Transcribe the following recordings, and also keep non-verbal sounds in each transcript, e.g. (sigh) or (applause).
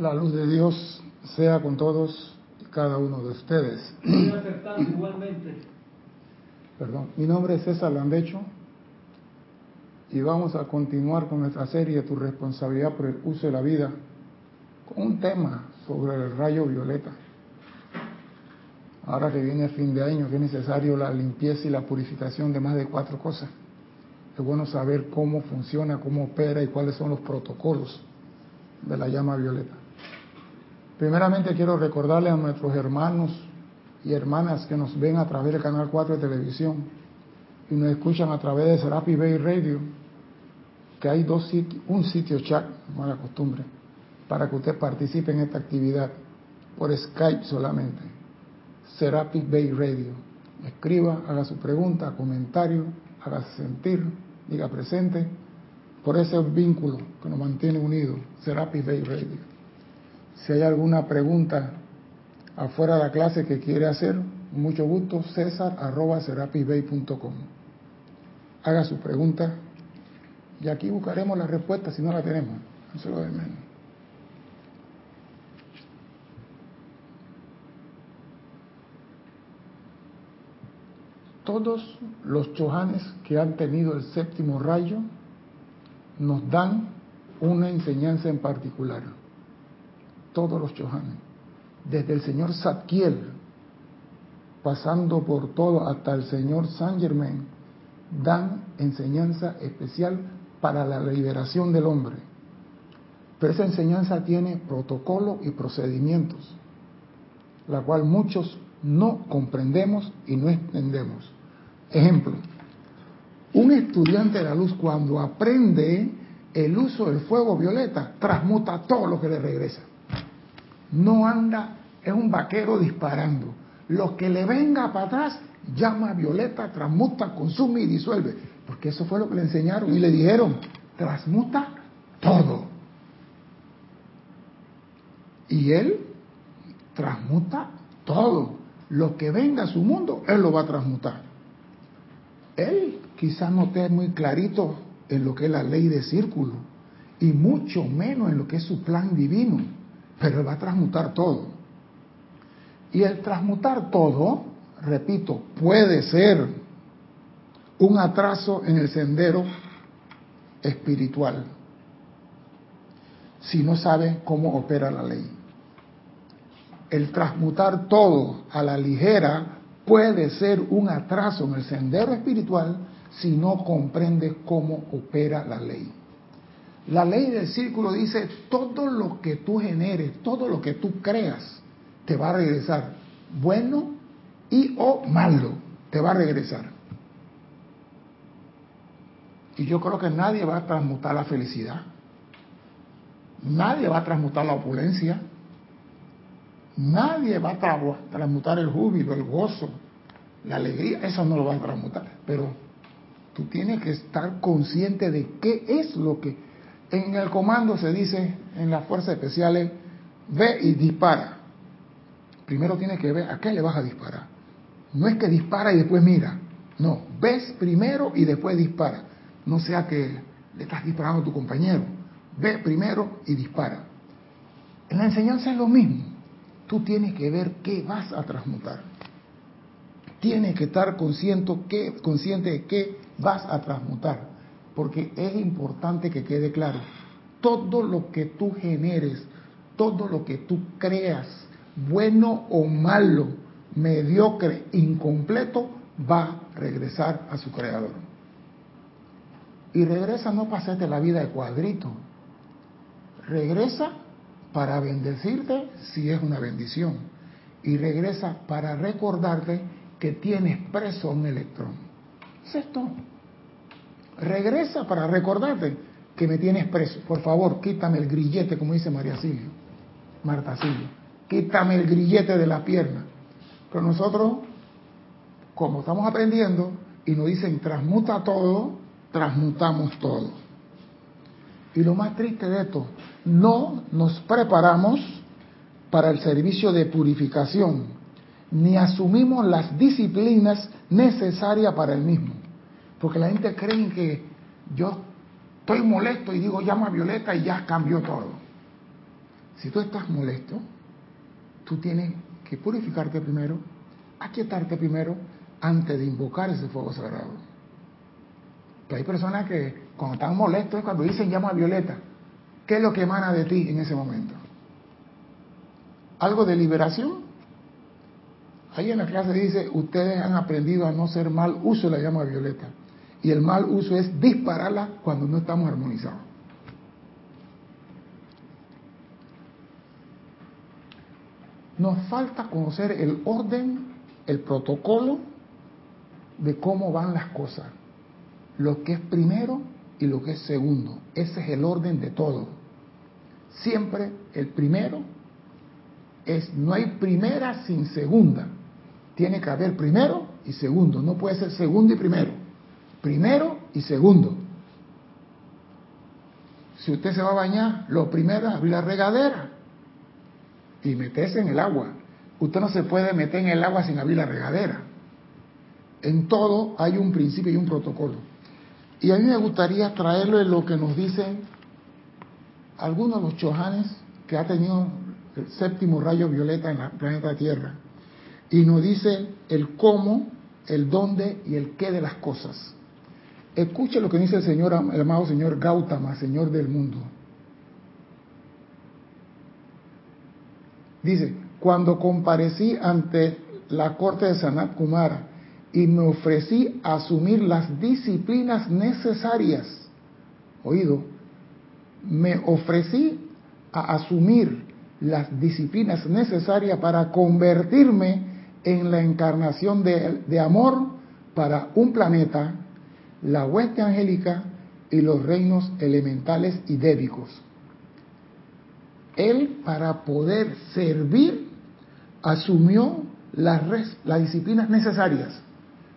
La luz de Dios sea con todos y cada uno de ustedes. igualmente. Perdón, mi nombre es César Landecho y vamos a continuar con nuestra serie Tu responsabilidad por el uso de la vida con un tema sobre el rayo violeta. Ahora que viene el fin de año, que es necesario la limpieza y la purificación de más de cuatro cosas. Es bueno saber cómo funciona, cómo opera y cuáles son los protocolos de la llama violeta. Primeramente quiero recordarle a nuestros hermanos y hermanas que nos ven a través del canal 4 de televisión y nos escuchan a través de Serapi Bay Radio, que hay dos sitios, un sitio chat, mala costumbre, para que usted participe en esta actividad por Skype solamente. Serapi Bay Radio. Escriba, haga su pregunta, comentario, haga sentir, diga presente, por ese vínculo que nos mantiene unidos, Serapi Bay Radio. Si hay alguna pregunta afuera de la clase que quiere hacer, mucho gusto, césar arroba Haga su pregunta y aquí buscaremos la respuesta si no la tenemos. Se lo de menos. Todos los chohanes que han tenido el séptimo rayo nos dan una enseñanza en particular. Todos los chohanes. Desde el señor Satkiel, pasando por todo hasta el señor Saint Germain, dan enseñanza especial para la liberación del hombre. Pero esa enseñanza tiene protocolo y procedimientos, la cual muchos no comprendemos y no entendemos. Ejemplo, un estudiante de la luz cuando aprende el uso del fuego violeta, transmuta todo lo que le regresa. No anda, es un vaquero disparando. Lo que le venga para atrás, llama a violeta, transmuta, consume y disuelve. Porque eso fue lo que le enseñaron y le dijeron, transmuta todo. Y él transmuta todo. Lo que venga a su mundo, él lo va a transmutar. Él quizás no esté muy clarito en lo que es la ley de círculo y mucho menos en lo que es su plan divino, pero él va a transmutar todo. Y el transmutar todo, repito, puede ser un atraso en el sendero espiritual si no sabe cómo opera la ley. El transmutar todo a la ligera puede ser un atraso en el sendero espiritual si no comprende cómo opera la ley. La ley del círculo dice, todo lo que tú generes, todo lo que tú creas, te va a regresar, bueno y o malo, te va a regresar. Y yo creo que nadie va a transmutar la felicidad. Nadie va a transmutar la opulencia. Nadie va a transmutar el júbilo, el gozo, la alegría. Eso no lo va a transmutar. Pero Tú tienes que estar consciente de qué es lo que... En el comando se dice, en las fuerzas especiales, ve y dispara. Primero tienes que ver a qué le vas a disparar. No es que dispara y después mira. No, ves primero y después dispara. No sea que le estás disparando a tu compañero. Ve primero y dispara. En la enseñanza es lo mismo. Tú tienes que ver qué vas a transmutar. Tienes que estar consciente, consciente de qué vas a transmutar. Porque es importante que quede claro, todo lo que tú generes, todo lo que tú creas, bueno o malo, mediocre, incompleto, va a regresar a su creador. Y regresa no para hacerte la vida de cuadrito. Regresa para bendecirte si es una bendición. Y regresa para recordarte que tienes preso un electrón. Es esto. Regresa para recordarte que me tienes preso. Por favor, quítame el grillete, como dice María Silvio, Marta Silvio. Quítame el grillete de la pierna. Pero nosotros, como estamos aprendiendo y nos dicen transmuta todo, transmutamos todo. Y lo más triste de esto, no nos preparamos para el servicio de purificación ni asumimos las disciplinas necesarias para el mismo. Porque la gente cree que yo estoy molesto y digo llama a Violeta y ya cambió todo. Si tú estás molesto, tú tienes que purificarte primero, aquietarte primero, antes de invocar ese fuego sagrado. hay personas que cuando están molestos es cuando dicen llama a violeta. ¿Qué es lo que emana de ti en ese momento? ¿Algo de liberación? Ahí en la clase dice, ustedes han aprendido a no ser mal uso la llama violeta. Y el mal uso es dispararla cuando no estamos armonizados. Nos falta conocer el orden, el protocolo de cómo van las cosas. Lo que es primero y lo que es segundo. Ese es el orden de todo. Siempre el primero es, no hay primera sin segunda. Tiene que haber primero y segundo. No puede ser segundo y primero. Primero y segundo. Si usted se va a bañar, lo primero es abrir la regadera y meterse en el agua. Usted no se puede meter en el agua sin abrir la regadera. En todo hay un principio y un protocolo. Y a mí me gustaría traerle lo que nos dicen algunos de los chohanes que ha tenido el séptimo rayo violeta en el planeta Tierra. Y nos dice el cómo, el dónde y el qué de las cosas. Escuche lo que dice el Señor, el amado Señor Gautama, Señor del mundo. Dice, cuando comparecí ante la corte de Sanat Kumara y me ofrecí a asumir las disciplinas necesarias, oído, me ofrecí a asumir las disciplinas necesarias para convertirme en la encarnación de, de amor para un planeta, la hueste angélica y los reinos elementales y débicos él para poder servir asumió las, las disciplinas necesarias.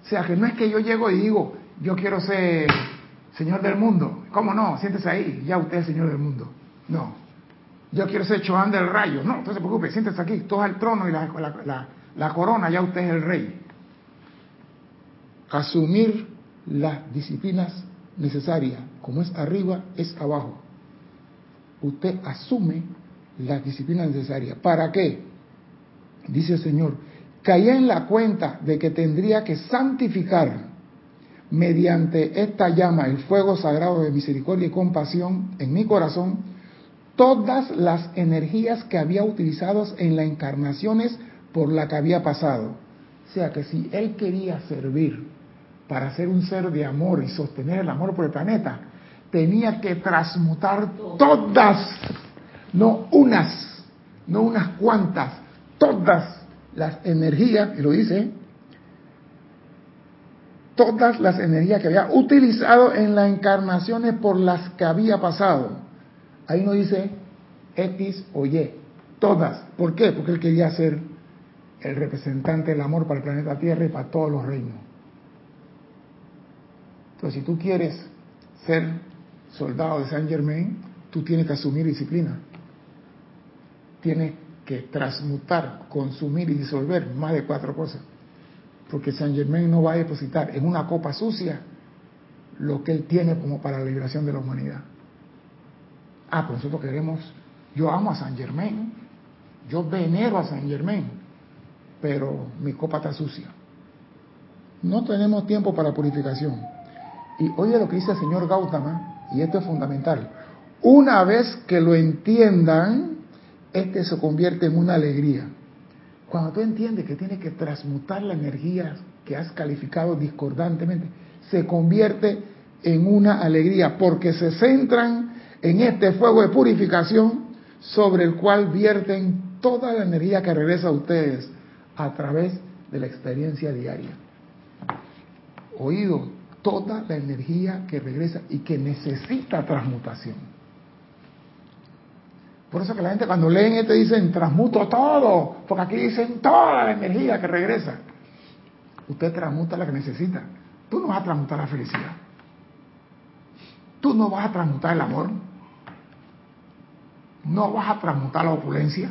O sea, que no es que yo llego y digo, yo quiero ser señor del mundo. ¿Cómo no? Siéntese ahí, ya usted es señor del mundo. No. Yo quiero ser Choán del rayo. No, no se preocupe, siéntese aquí, todo el trono y la, la corona, ya usted es el rey. Asumir las disciplinas necesarias, como es arriba, es abajo. Usted asume las disciplinas necesarias. ¿Para qué? Dice el Señor, caí en la cuenta de que tendría que santificar mediante esta llama, el fuego sagrado de misericordia y compasión en mi corazón, todas las energías que había utilizado en las encarnaciones por la que había pasado. O sea que si Él quería servir para ser un ser de amor y sostener el amor por el planeta, tenía que transmutar todas no unas, no unas cuantas, todas las energías, y lo dice, todas las energías que había utilizado en las encarnaciones por las que había pasado. Ahí no dice X o Y, todas. ¿Por qué? Porque él quería ser el representante del amor para el planeta Tierra y para todos los reinos. Entonces, si tú quieres ser soldado de Saint Germain, tú tienes que asumir disciplina tiene que transmutar, consumir y disolver más de cuatro cosas. Porque San Germain no va a depositar en una copa sucia lo que él tiene como para la liberación de la humanidad. Ah, pues nosotros queremos, yo amo a San Germain, yo venero a San Germain, pero mi copa está sucia. No tenemos tiempo para purificación. Y oye lo que dice el señor Gautama, y esto es fundamental. Una vez que lo entiendan, este se convierte en una alegría. Cuando tú entiendes que tienes que transmutar la energía que has calificado discordantemente, se convierte en una alegría, porque se centran en este fuego de purificación sobre el cual vierten toda la energía que regresa a ustedes a través de la experiencia diaria. Oído, toda la energía que regresa y que necesita transmutación. Por eso que la gente cuando leen esto dicen, transmuto todo, porque aquí dicen toda la energía que regresa. Usted transmuta la que necesita. Tú no vas a transmutar la felicidad. Tú no vas a transmutar el amor. No vas a transmutar la opulencia.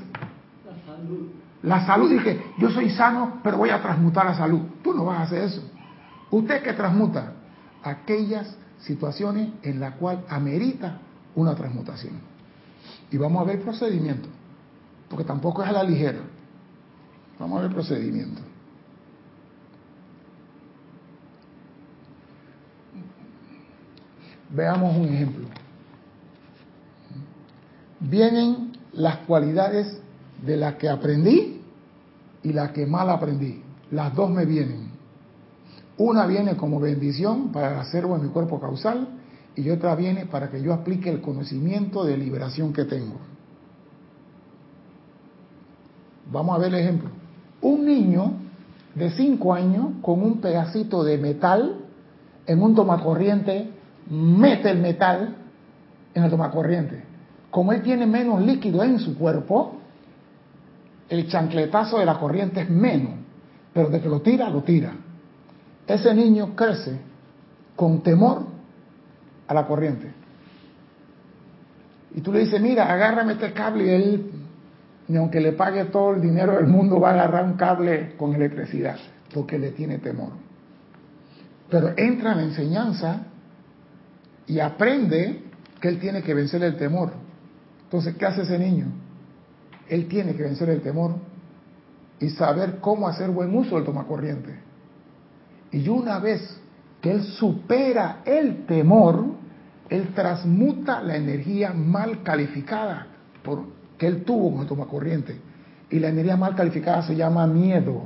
La salud. La salud, dije, yo soy sano, pero voy a transmutar la salud. Tú no vas a hacer eso. Usted que transmuta aquellas situaciones en las cuales amerita una transmutación. Y vamos a ver el procedimiento. porque tampoco es a la ligera. Vamos a ver el procedimiento. Veamos un ejemplo. Vienen las cualidades de las que aprendí y las que mal aprendí. Las dos me vienen. Una viene como bendición para acervo en mi cuerpo causal y otra viene para que yo aplique el conocimiento de liberación que tengo. Vamos a ver el ejemplo. Un niño de 5 años con un pedacito de metal en un tomacorriente mete el metal en el tomacorriente. Como él tiene menos líquido en su cuerpo, el chancletazo de la corriente es menos, pero de que lo tira, lo tira. Ese niño crece con temor a la corriente. Y tú le dices, mira, agárrame este cable y él, ni aunque le pague todo el dinero del mundo, va a agarrar un cable con electricidad, porque le tiene temor. Pero entra en la enseñanza y aprende que él tiene que vencer el temor. Entonces, ¿qué hace ese niño? Él tiene que vencer el temor y saber cómo hacer buen uso del tomacorriente. Y una vez que él supera el temor, él transmuta la energía mal calificada por, que él tuvo con el tomacorriente. Y la energía mal calificada se llama miedo.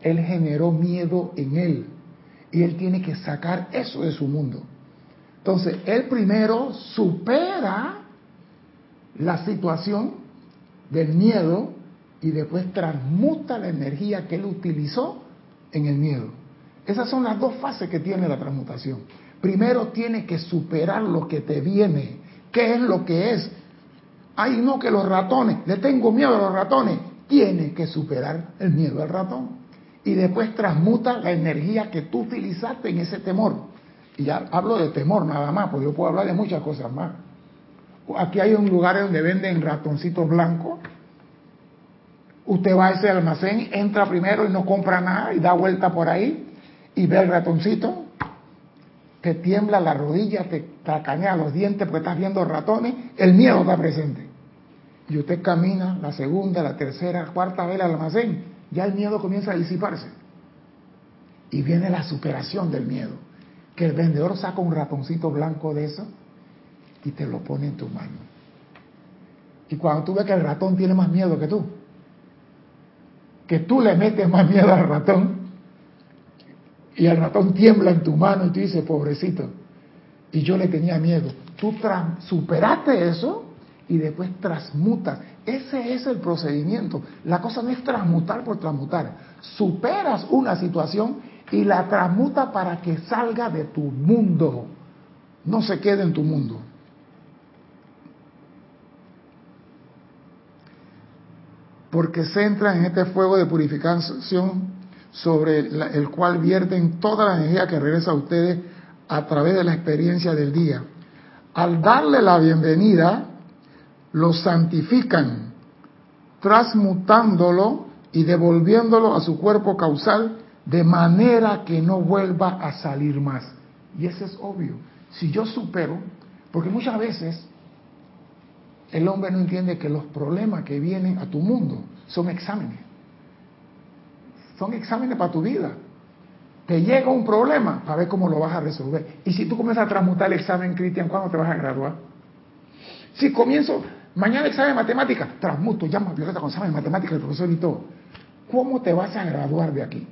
Él generó miedo en él. Y él tiene que sacar eso de su mundo. Entonces, él primero supera la situación del miedo y después transmuta la energía que él utilizó en el miedo. Esas son las dos fases que tiene la transmutación. Primero tiene que superar lo que te viene. ¿Qué es lo que es? Ay, no, que los ratones, le tengo miedo a los ratones. Tiene que superar el miedo al ratón. Y después transmuta la energía que tú utilizaste en ese temor. Y ya hablo de temor nada más, porque yo puedo hablar de muchas cosas más. Aquí hay un lugar donde venden ratoncitos blancos. Usted va a ese almacén, entra primero y no compra nada y da vuelta por ahí y ve el ratoncito, te tiembla la rodilla, te tacanea los dientes porque estás viendo ratones, el miedo está presente. Y usted camina la segunda, la tercera, cuarta vez al almacén, ya el miedo comienza a disiparse. Y viene la superación del miedo que el vendedor saca un ratoncito blanco de eso y te lo pone en tu mano. Y cuando tú ves que el ratón tiene más miedo que tú, que tú le metes más miedo al ratón, y el ratón tiembla en tu mano y tú dices, pobrecito, y yo le tenía miedo. Tú superaste eso y después transmutas. Ese es el procedimiento. La cosa no es transmutar por transmutar. Superas una situación y la transmuta para que salga de tu mundo, no se quede en tu mundo. Porque se entra en este fuego de purificación sobre el cual vierten toda la energía que regresa a ustedes a través de la experiencia del día. Al darle la bienvenida, lo santifican, transmutándolo y devolviéndolo a su cuerpo causal de manera que no vuelva a salir más. Y eso es obvio. Si yo supero, porque muchas veces el hombre no entiende que los problemas que vienen a tu mundo son exámenes. Son exámenes para tu vida. Te llega un problema para ver cómo lo vas a resolver. Y si tú comienzas a transmutar el examen, Cristian, ¿cuándo te vas a graduar? Si comienzo, mañana examen de matemática, transmuto, llamo a Violeta con examen de matemática, el profesor y todo. ¿Cómo te vas a graduar de aquí?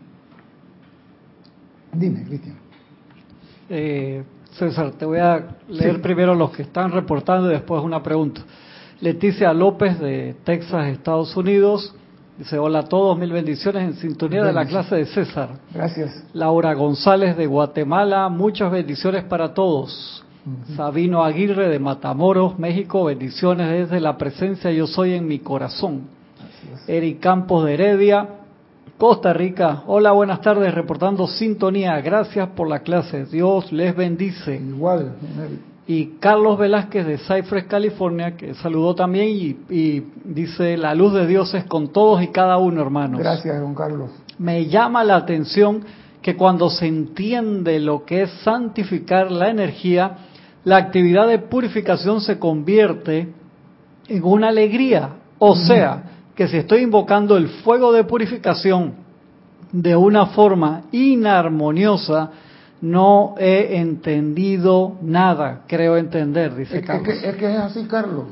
Dime, Cristian. Eh, César, te voy a leer primero los que están reportando y después una pregunta. Leticia López de Texas, Estados Unidos. Dice, hola a todos, mil bendiciones en sintonía de la clase de César. Gracias. Laura González de Guatemala, muchas bendiciones para todos. Sabino Aguirre de Matamoros, México, bendiciones desde la presencia yo soy en mi corazón. Eric Campos de Heredia, Costa Rica. Hola, buenas tardes, reportando sintonía. Gracias por la clase. Dios les bendice. Igual. Y Carlos Velázquez de Cypress, California, que saludó también y, dice, la luz de Dios es con todos y cada uno, hermanos. Gracias, don Carlos. Me llama la atención que cuando se entiende lo que es santificar la energía, la actividad de purificación se convierte en una alegría. O sea, que si estoy invocando el fuego de purificación de una forma inarmoniosa, no he entendido nada, creo entender, dice es, Carlos. Es que, es que es así, Carlos.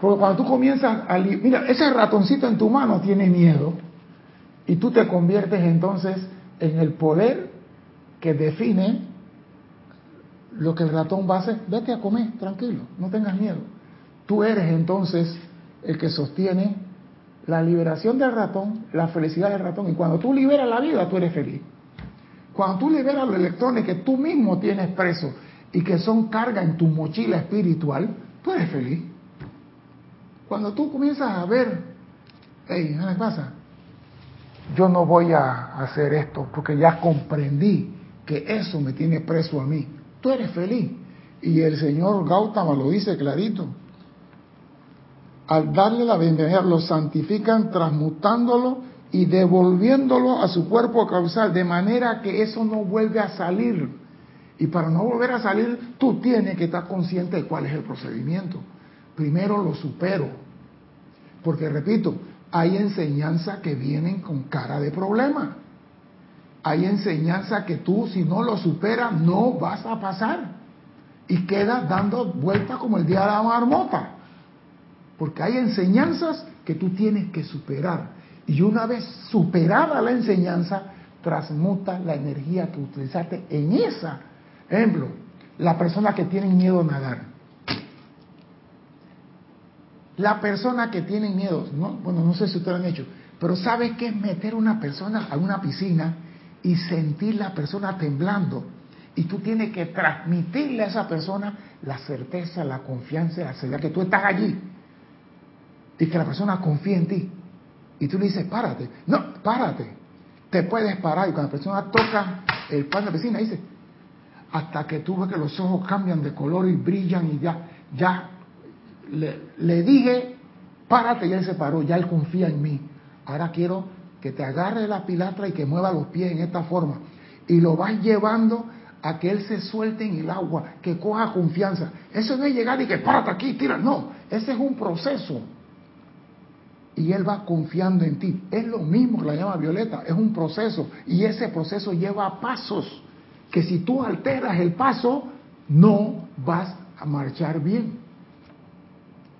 Porque cuando tú comienzas a... Mira, ese ratoncito en tu mano tiene miedo y tú te conviertes entonces en el poder que define lo que el ratón va a hacer. Vete a comer, tranquilo, no tengas miedo. Tú eres entonces el que sostiene la liberación del ratón, la felicidad del ratón. Y cuando tú liberas la vida, tú eres feliz. Cuando tú liberas los electrones que tú mismo tienes presos y que son carga en tu mochila espiritual, tú eres feliz. Cuando tú comienzas a ver, hey, ¿qué pasa? Yo no voy a hacer esto porque ya comprendí que eso me tiene preso a mí. Tú eres feliz. Y el señor Gautama lo dice clarito. Al darle la bienvenida, lo santifican transmutándolo y devolviéndolo a su cuerpo causal, de manera que eso no vuelve a salir. Y para no volver a salir, tú tienes que estar consciente de cuál es el procedimiento primero lo supero. Porque repito, hay enseñanzas que vienen con cara de problema. Hay enseñanzas que tú, si no lo superas, no vas a pasar. Y quedas dando vueltas como el día de la marmota. Porque hay enseñanzas que tú tienes que superar. Y una vez superada la enseñanza, transmuta la energía que utilizaste en esa. Ejemplo, la persona que tiene miedo a nadar la persona que tiene miedo, ¿no? bueno, no sé si ustedes lo han hecho, pero ¿sabe qué es meter una persona a una piscina y sentir la persona temblando? Y tú tienes que transmitirle a esa persona la certeza, la confianza, la seguridad que tú estás allí. Y que la persona confíe en ti. Y tú le dices, párate. No, párate. Te puedes parar. Y cuando la persona toca el pan de piscina, dice, hasta que tú ves que los ojos cambian de color y brillan y ya, ya le, dije, párate, y él se paró, ya él confía en mí. Ahora quiero que te agarre la pilastra y que mueva los pies en esta forma. Y lo vas llevando a que él se suelte en el agua, que coja confianza. Eso no es llegar y que párate aquí, tira. No, ese es un proceso. Y él va confiando en ti. Es lo mismo que la llama Violeta, es un proceso. Y ese proceso lleva pasos. Que si tú alteras el paso, no vas a marchar bien.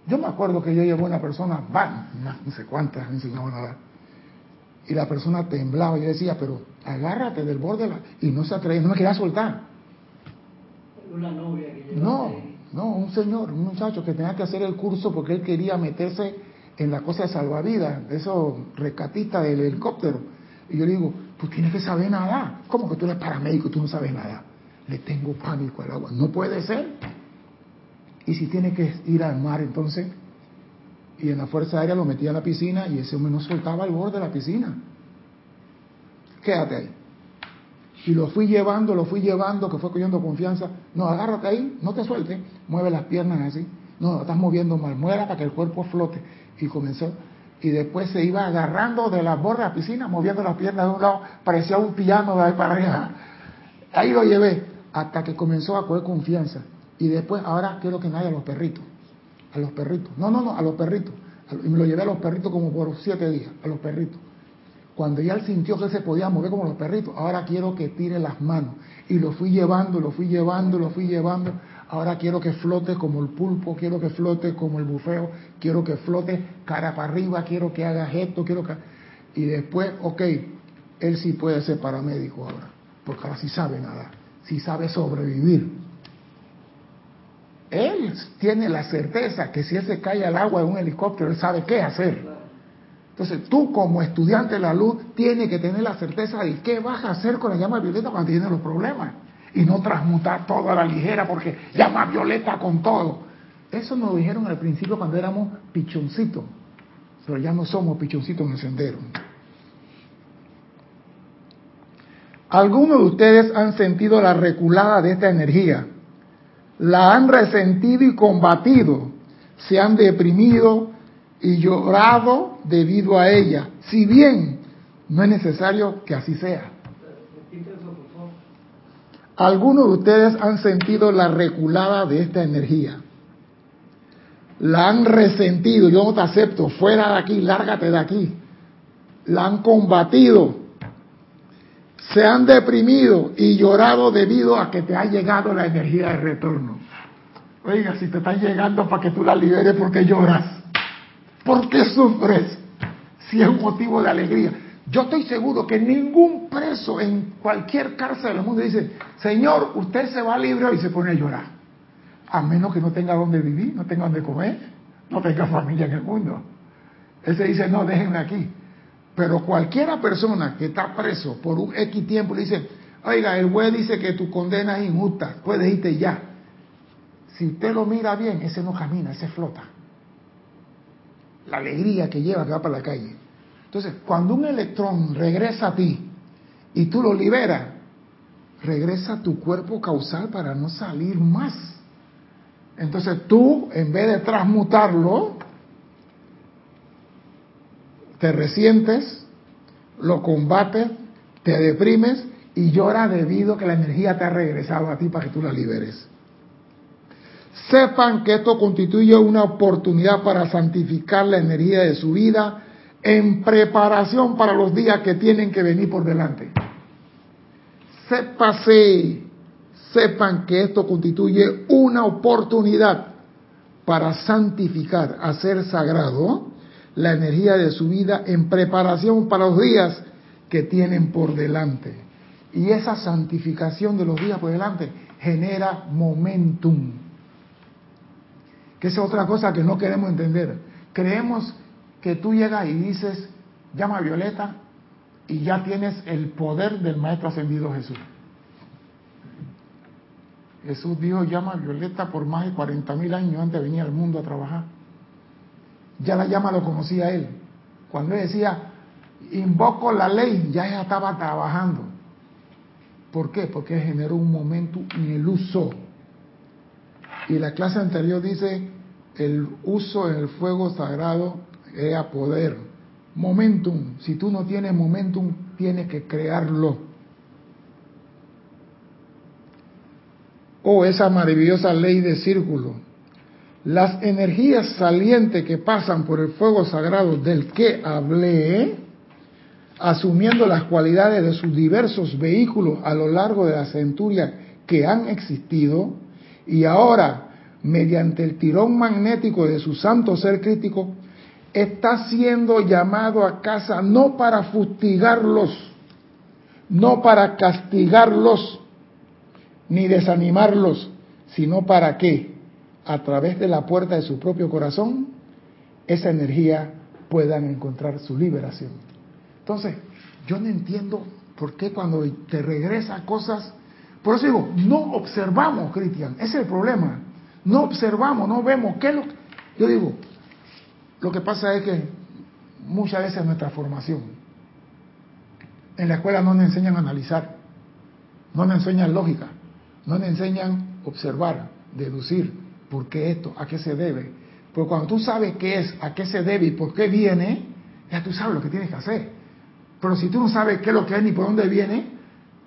Yo me acuerdo que yo llevo una persona, van, no sé cuántas, enseñaba nada. Y la persona temblaba. Y yo decía, pero agárrate del borde la... Y no se atrevía, no me quería soltar. Una novia que No, no, un señor, un muchacho que tenía que hacer el curso porque él quería meterse en la cosa de salvavidas, de esos rescatistas del helicóptero. Y yo le digo, tú tienes que saber nadar. ¿Cómo que tú eres paramédico y tú no sabes nada? Le tengo pánico al agua. No puede ser. Y si tiene que ir al mar, entonces, y en la Fuerza Aérea lo metía a la piscina y ese hombre no soltaba el borde de la piscina. Quédate ahí. Y lo fui llevando, lo fui llevando, que fue cogiendo confianza. No, agárrate ahí, no te sueltes, mueve las piernas así. No, estás moviendo mal, muera para que el cuerpo flote. Y comenzó. Y después se iba agarrando de la borda de la piscina, moviendo las piernas de un lado, parecía un piano de ahí para allá. Ahí lo llevé, hasta que comenzó a coger confianza. Y después, ahora quiero que nadie a los perritos. A los perritos. No, no, no, a los perritos. Y me lo llevé a los perritos como por siete días, a los perritos. Cuando ya él sintió que se podía mover como los perritos, ahora quiero que tire las manos. Y lo fui llevando, lo fui llevando, lo fui llevando. Ahora quiero que flote como el pulpo, quiero que flote como el bufeo, quiero que flote cara para arriba, quiero que haga esto, quiero que... Y después, ok, él sí puede ser paramédico ahora, porque ahora sí sabe nada, sí sabe sobrevivir. Él tiene la certeza que si él se cae al agua de un helicóptero, él sabe qué hacer. Entonces tú como estudiante de la luz tienes que tener la certeza de qué vas a hacer con la llama violeta cuando tienes los problemas. Y no transmutar todo a la ligera porque llama violeta con todo. Eso nos dijeron al principio cuando éramos pichoncitos. Pero ya no somos pichoncitos en el sendero. Algunos de ustedes han sentido la reculada de esta energía la han resentido y combatido, se han deprimido y llorado debido a ella, si bien no es necesario que así sea. Algunos de ustedes han sentido la reculada de esta energía. la han resentido, yo no te acepto, fuera de aquí, lárgate de aquí. La han combatido, se han deprimido y llorado debido a que te ha llegado la energía de retorno. Oiga, si te está llegando para que tú la liberes, ¿por qué lloras? ¿Por qué sufres? Si es un motivo de alegría. Yo estoy seguro que ningún preso en cualquier cárcel del mundo dice, Señor, usted se va libre y se pone a llorar. A menos que no tenga dónde vivir, no tenga dónde comer, no tenga (laughs) familia en el mundo. Él se dice, no, déjenme aquí. Pero cualquiera persona que está preso por un X tiempo le dice, oiga, el juez dice que tu condena es injusta, puedes irte ya. Si usted lo mira bien, ese no camina, ese flota. La alegría que lleva que va para la calle. Entonces, cuando un electrón regresa a ti y tú lo liberas, regresa a tu cuerpo causal para no salir más. Entonces tú, en vez de transmutarlo, te resientes, lo combates, te deprimes y lloras debido a que la energía te ha regresado a ti para que tú la liberes. Sepan que esto constituye una oportunidad para santificar la energía de su vida en preparación para los días que tienen que venir por delante. Sépase, sepan que esto constituye una oportunidad para santificar, hacer sagrado la energía de su vida en preparación para los días que tienen por delante. Y esa santificación de los días por delante genera momentum. Que es otra cosa que no queremos entender. Creemos que tú llegas y dices, llama Violeta y ya tienes el poder del Maestro Ascendido Jesús. Jesús dijo, llama a Violeta por más de 40 mil años antes de venir al mundo a trabajar. Ya la llama lo conocía él. Cuando él decía, invoco la ley, ya ella estaba trabajando. ¿Por qué? Porque generó un momento en el uso. Y la clase anterior dice, el uso en el fuego sagrado a poder. Momentum. Si tú no tienes momentum, tienes que crearlo. Oh, esa maravillosa ley de círculo. Las energías salientes que pasan por el fuego sagrado del que hablé, asumiendo las cualidades de sus diversos vehículos a lo largo de la centuria que han existido, y ahora, mediante el tirón magnético de su santo ser crítico, está siendo llamado a casa no para fustigarlos, no para castigarlos, ni desanimarlos, sino para que, a través de la puerta de su propio corazón, esa energía puedan encontrar su liberación. Entonces, yo no entiendo por qué cuando te regresa cosas, por eso digo, no observamos, Cristian, ese es el problema. No observamos, no vemos qué es lo que... Yo digo, lo que pasa es que muchas veces nuestra formación, en la escuela no nos enseñan a analizar, no nos enseñan lógica, no nos enseñan a observar, deducir por qué esto, a qué se debe. Porque cuando tú sabes qué es, a qué se debe y por qué viene, ya tú sabes lo que tienes que hacer. Pero si tú no sabes qué es lo que es ni por dónde viene,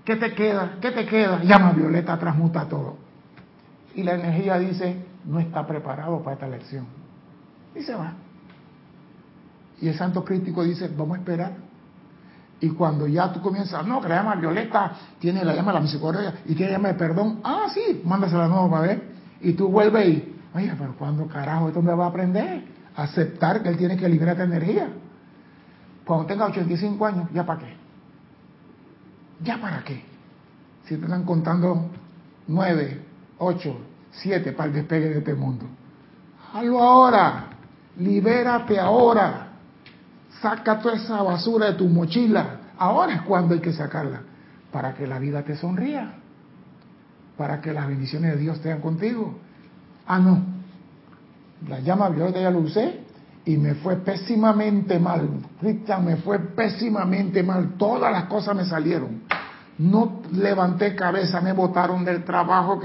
¿qué te queda? ¿Qué te queda? Llama Violeta, transmuta todo. Y la energía dice, no está preparado para esta lección. Y se va. Y el santo crítico dice, vamos a esperar. Y cuando ya tú comienzas, no, que la llama violeta, tiene la llama la misericordia y tiene la llama de perdón, ah, sí, mándasela nuevo para ver. Y tú vuelves y, oye, pero ¿cuándo carajo esto me va a aprender? Aceptar que él tiene que liberar esta energía. Cuando tenga 85 años, ¿ya para qué? ¿Ya para qué? Si te están contando 9, 8, 7 para el despegue de este mundo. Hazlo ahora. Libérate ahora. Saca toda esa basura de tu mochila. Ahora es cuando hay que sacarla. Para que la vida te sonría. Para que las bendiciones de Dios estén contigo. Ah, no. La llama violeta ya lo usé y me fue pésimamente mal. Cristian, me fue pésimamente mal. Todas las cosas me salieron. No levanté cabeza, me botaron del trabajo.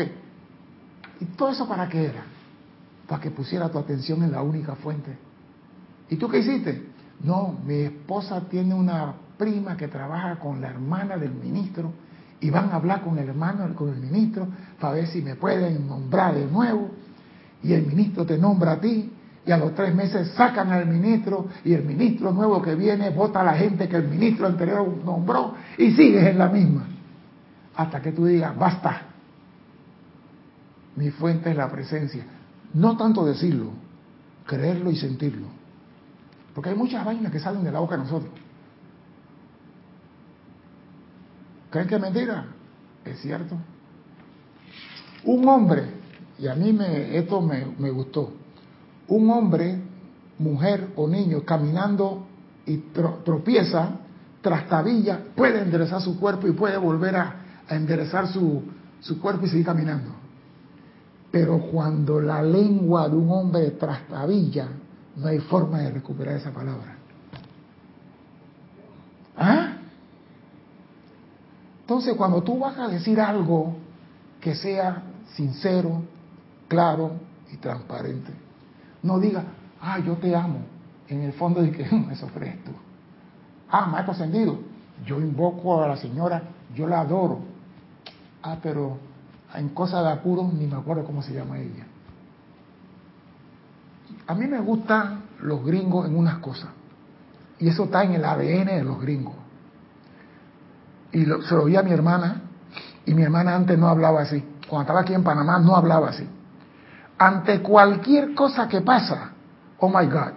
¿Y todo eso para qué era? Para que pusiera tu atención en la única fuente. ¿Y tú qué hiciste? No, mi esposa tiene una prima que trabaja con la hermana del ministro y van a hablar con el hermano, con el ministro, para ver si me pueden nombrar de nuevo. Y el ministro te nombra a ti y a los tres meses sacan al ministro y el ministro nuevo que viene vota a la gente que el ministro anterior nombró y sigues en la misma. Hasta que tú digas, basta. Mi fuente es la presencia. No tanto decirlo, creerlo y sentirlo. Porque hay muchas vainas que salen de la boca de nosotros. ¿Creen que es mentira? Es cierto. Un hombre, y a mí me, esto me, me gustó, un hombre, mujer o niño caminando y tropieza, trastabilla, puede enderezar su cuerpo y puede volver a, enderezar su, su cuerpo y seguir caminando. Pero cuando la lengua de un hombre trastabilla, no hay forma de recuperar esa palabra. ¿Ah? Entonces, cuando tú vas a decir algo que sea sincero, claro y transparente, no diga, ah, yo te amo. En el fondo de que (laughs) eso crees tú. Ah, maestro ascendido, yo invoco a la señora, yo la adoro. Ah, pero en cosas de apuro ni me acuerdo cómo se llama ella. A mí me gustan los gringos en unas cosas. Y eso está en el ADN de los gringos. Y se lo vi a mi hermana, y mi hermana antes no hablaba así. Cuando estaba aquí en Panamá no hablaba así ante cualquier cosa que pasa, oh my God.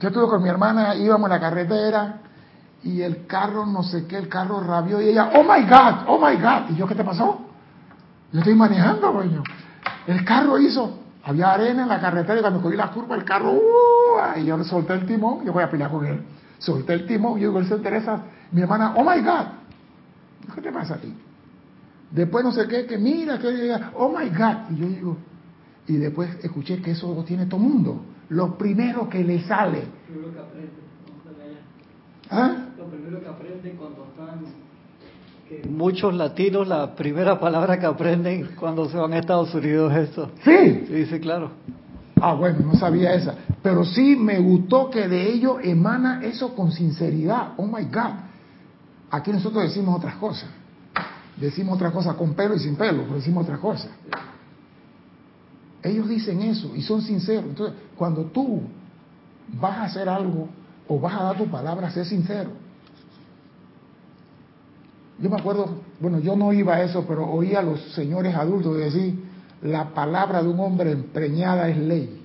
Yo estuve con mi hermana, íbamos en la carretera y el carro, no sé qué, el carro rabió y ella, oh my God, oh my God. ¿Y yo qué te pasó? Yo estoy manejando, coño. El carro hizo, había arena en la carretera y cuando cogí la curva el carro, uh, y yo le solté el timón, yo voy a pelear con él. Solté el timón, yo digo, se interesa. Mi hermana, oh my God. ¿Qué te pasa a ti? Después no sé qué, que mira, que oh my God. Y yo digo, y después escuché que eso lo tiene todo mundo. Lo primero que le sale. Lo que aprende ¿Ah? Lo primero que aprende cuando están... Muchos latinos, la primera palabra que aprenden cuando se van a Estados Unidos es eso. Sí. Sí, sí, claro. Ah, bueno, no sabía esa. Pero sí me gustó que de ello emana eso con sinceridad. Oh my God. Aquí nosotros decimos otras cosas decimos otra cosa con pelo y sin pelo, pero decimos otra cosa. Ellos dicen eso y son sinceros. Entonces, cuando tú vas a hacer algo o vas a dar tu palabra, sé sincero. Yo me acuerdo, bueno, yo no iba a eso, pero oía a los señores adultos decir, la palabra de un hombre empeñada es ley.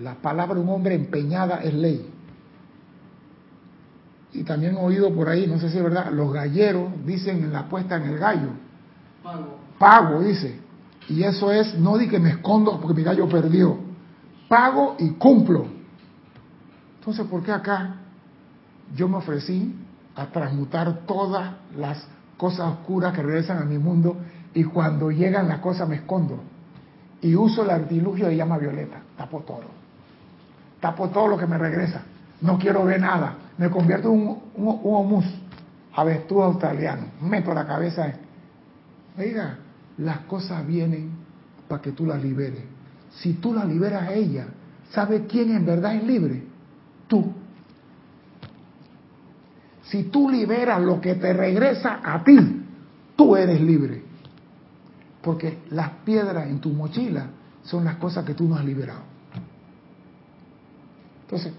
La palabra de un hombre empeñada es ley y también he oído por ahí, no sé si es verdad, los galleros dicen en la puesta en el gallo. Pago. Pago, dice. Y eso es, no di que me escondo porque mi gallo perdió. Pago y cumplo. Entonces, ¿por qué acá yo me ofrecí a transmutar todas las cosas oscuras que regresan a mi mundo y cuando llegan las cosas me escondo? Y uso el artilugio de llama violeta. Tapo todo. Tapo todo lo que me regresa. No quiero ver nada me convierto en un, un, un homus avestruz australiano, meto la cabeza en... Oiga, las cosas vienen para que tú las liberes. Si tú la liberas a ella, ¿sabe quién en verdad es libre? Tú. Si tú liberas lo que te regresa a ti, tú eres libre. Porque las piedras en tu mochila son las cosas que tú no has liberado. Entonces,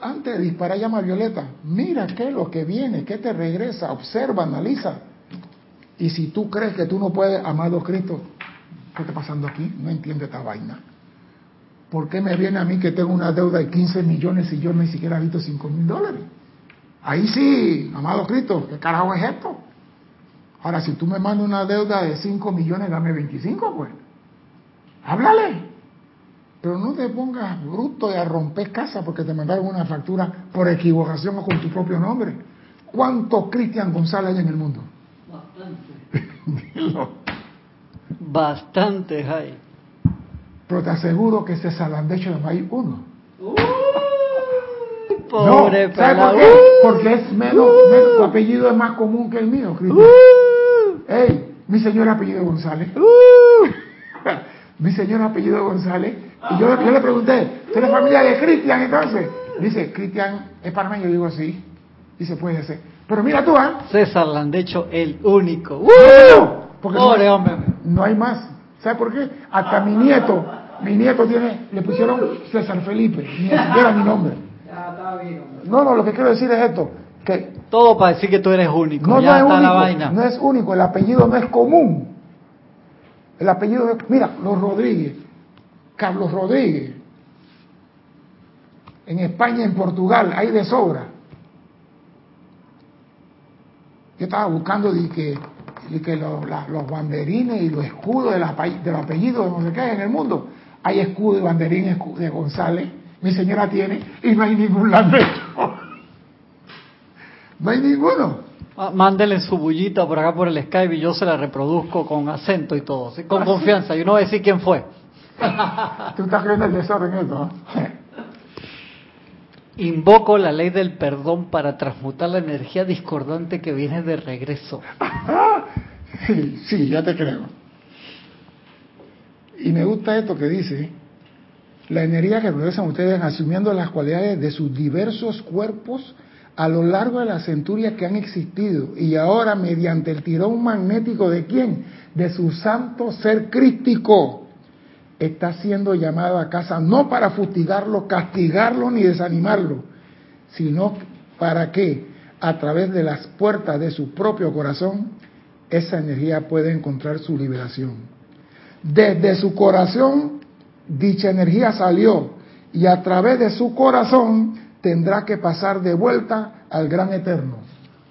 antes de disparar llama violeta, mira qué es lo que viene, qué te regresa, observa, analiza. Y si tú crees que tú no puedes, amado Cristo, ¿qué está pasando aquí? No entiendo esta vaina. ¿Por qué me viene a mí que tengo una deuda de 15 millones y yo ni siquiera he visto 5 mil dólares? Ahí sí, amado Cristo, ¿qué carajo es esto? Ahora, si tú me mandas una deuda de 5 millones, dame 25, pues. Háblale. Pero no te pongas bruto y a romper casa porque te mandaron una factura por equivocación o con tu propio nombre. ¿Cuántos Cristian González hay en el mundo? Bastante. (laughs) Bastantes hay. Pero te aseguro que ese salandecho no hay uno. Uh, pobre no, ¿sabes por qué? Porque es menos, tu apellido es más común que el mío, Cristian. Uh, Ey, mi señor apellido González. Uh, (laughs) mi señor apellido González y yo, le pregunté, ¿tú eres familia de Cristian entonces? Dice, Cristian es para mí. Yo digo, sí. Dice, puede ser. Pero mira tú, ¿ah? César Landecho, el único. ¡Uh! porque no, hombre. no hay más. ¿Sabes por qué? Hasta mi nieto Mi nieto tiene, le pusieron César Felipe, ni siquiera mi nombre. No, no, lo que quiero decir es esto, que todo para decir que tú eres único. No, ya no está es la único, vaina. no es único, el apellido no es común. El apellido es, mira, los Rodríguez, Carlos Rodríguez. En España, en Portugal, hay de sobra. Yo estaba buscando de que, de que los, la- los banderines y los escudos de, los ape- de los apellidos de no sé qué en el mundo. Hay escudo y banderín de González, mi señora tiene, y no hay ningún lamento. No hay ninguno. Ah, Mándele su bullita por acá por el Skype y yo se la reproduzco con acento y todo, ¿sí? con Ah, sí. confianza. Y uno va a decir quién fue. (laughs) Tú estás creyendo el desorden en eso, ¿eh? (laughs) Invoco la ley del perdón para transmutar la energía discordante que viene de regreso. (laughs) Sí, sí, ya te creo. Y me gusta esto que dice, la energía que progresan ustedes asumiendo las cualidades de sus diversos cuerpos a lo largo de las centurias que han existido y ahora mediante el tirón magnético de quién? De su santo ser crístico. Está siendo llamado a casa no para fustigarlo, castigarlo ni desanimarlo, sino para que a través de las puertas de su propio corazón esa energía pueda encontrar su liberación. Desde su corazón dicha energía salió y a través de su corazón tendrá que pasar de vuelta al gran eterno.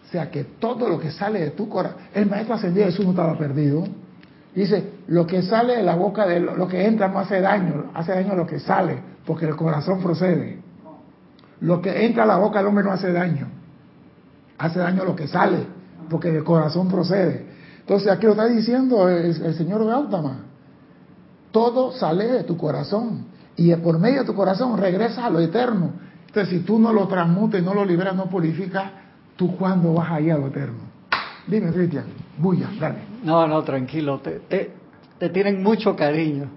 O sea que todo lo que sale de tu corazón, el maestro ascendido Jesús no estaba perdido. Dice, lo que sale de la boca de lo, que entra no hace daño, hace daño lo que sale, porque el corazón procede. Lo que entra a la boca del hombre no hace daño, hace daño lo que sale, porque del corazón procede. Entonces aquí lo está diciendo el, el señor Gautama. Todo sale de tu corazón y por medio de tu corazón regresas a lo eterno. Entonces si tú no lo transmutes, no lo liberas, no purificas, ¿tú cuándo vas ahí a lo eterno? Dime, Cristian, bulla, dale. No, no, tranquilo, te, te, te tienen mucho cariño.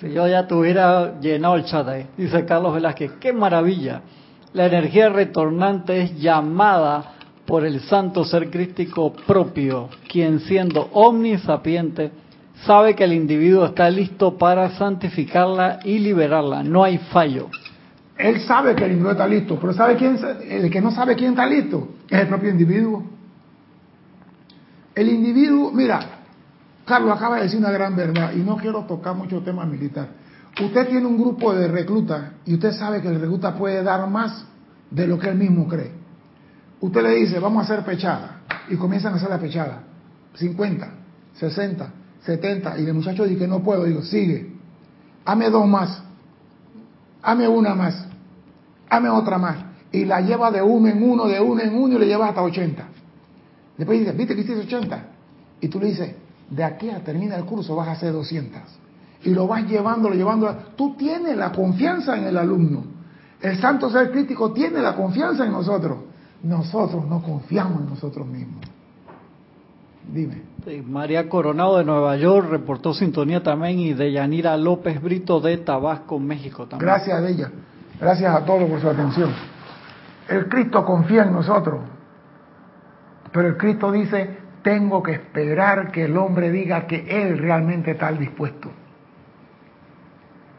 Si yo ya tuviera llenado el chat ahí. Dice Carlos Velázquez, qué maravilla. La energía retornante es llamada por el santo ser crístico propio, quien siendo omnisapiente sabe que el individuo está listo para santificarla y liberarla. No hay fallo. Él sabe que el individuo está listo, pero ¿sabe quién? El que no sabe quién está listo es el propio individuo. El individuo, mira, Carlos acaba de decir una gran verdad y no quiero tocar mucho tema militar. Usted tiene un grupo de reclutas y usted sabe que el recluta puede dar más de lo que él mismo cree. Usted le dice, vamos a hacer pechada y comienzan a hacer la pechada. 50, 60, 70 y el muchacho dice que no puedo, digo, sigue. Hame dos más. Hame una más. Hame otra más. Y la lleva de uno en uno, de uno en uno y le lleva hasta 80. Después dice, ¿viste que hiciste 80? Y tú le dices, de aquí a terminar el curso vas a hacer 200. Y lo vas llevando, llevando. Tú tienes la confianza en el alumno. El santo ser crítico tiene la confianza en nosotros. Nosotros no confiamos en nosotros mismos. Dime. María Coronado de Nueva York reportó sintonía también y de Yanira López Brito de Tabasco, México también. Gracias a ella. Gracias a todos por su atención. El Cristo confía en nosotros. Pero el Cristo dice, tengo que esperar que el hombre diga que él realmente está dispuesto.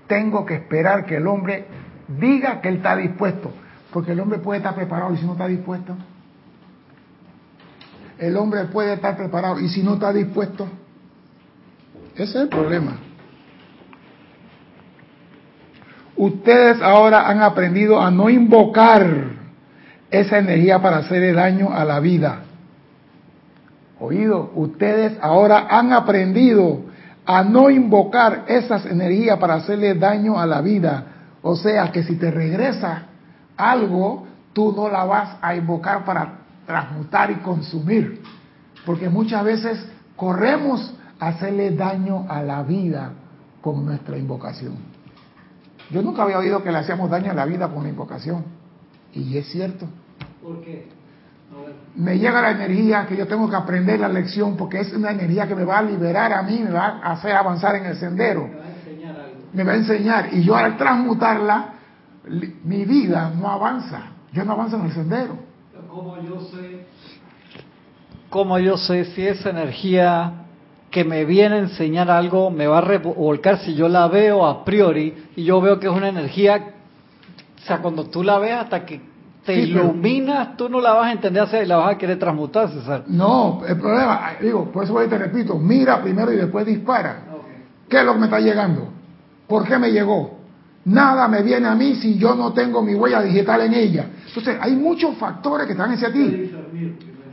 Tengo que esperar que el hombre diga que él está dispuesto. Porque el hombre puede estar preparado y si no está dispuesto. El hombre puede estar preparado y si no está dispuesto. Ese es el problema. Ustedes ahora han aprendido a no invocar esa energía para hacerle daño a la vida. Oído, ustedes ahora han aprendido a no invocar esas energías para hacerle daño a la vida. O sea que si te regresa algo, tú no la vas a invocar para transmutar y consumir. Porque muchas veces corremos a hacerle daño a la vida con nuestra invocación. Yo nunca había oído que le hacíamos daño a la vida con la invocación. Y es cierto. ¿Por qué? Me llega la energía que yo tengo que aprender la lección porque es una energía que me va a liberar a mí, me va a hacer avanzar en el sendero, Me va a enseñar algo. me va a enseñar. Y yo al transmutarla, mi vida no avanza. Yo no avanzo en el sendero. Pero ¿Cómo yo sé? ¿Cómo yo sé si esa energía que me viene a enseñar algo, me va a revolcar si yo la veo a priori y yo veo que es una energía, o sea, cuando tú la ves hasta que te Sí, pero- iluminas, tú no la vas a entender hacia y la vas a querer transmutar, César. No, el problema, digo, por eso voy te repito, mira primero y después dispara. Ok. ¿Qué es lo que me está llegando? ¿Por qué me llegó? Nada me viene a mí si yo no tengo mi huella digital en ella. Entonces, hay muchos factores que están hacia ti.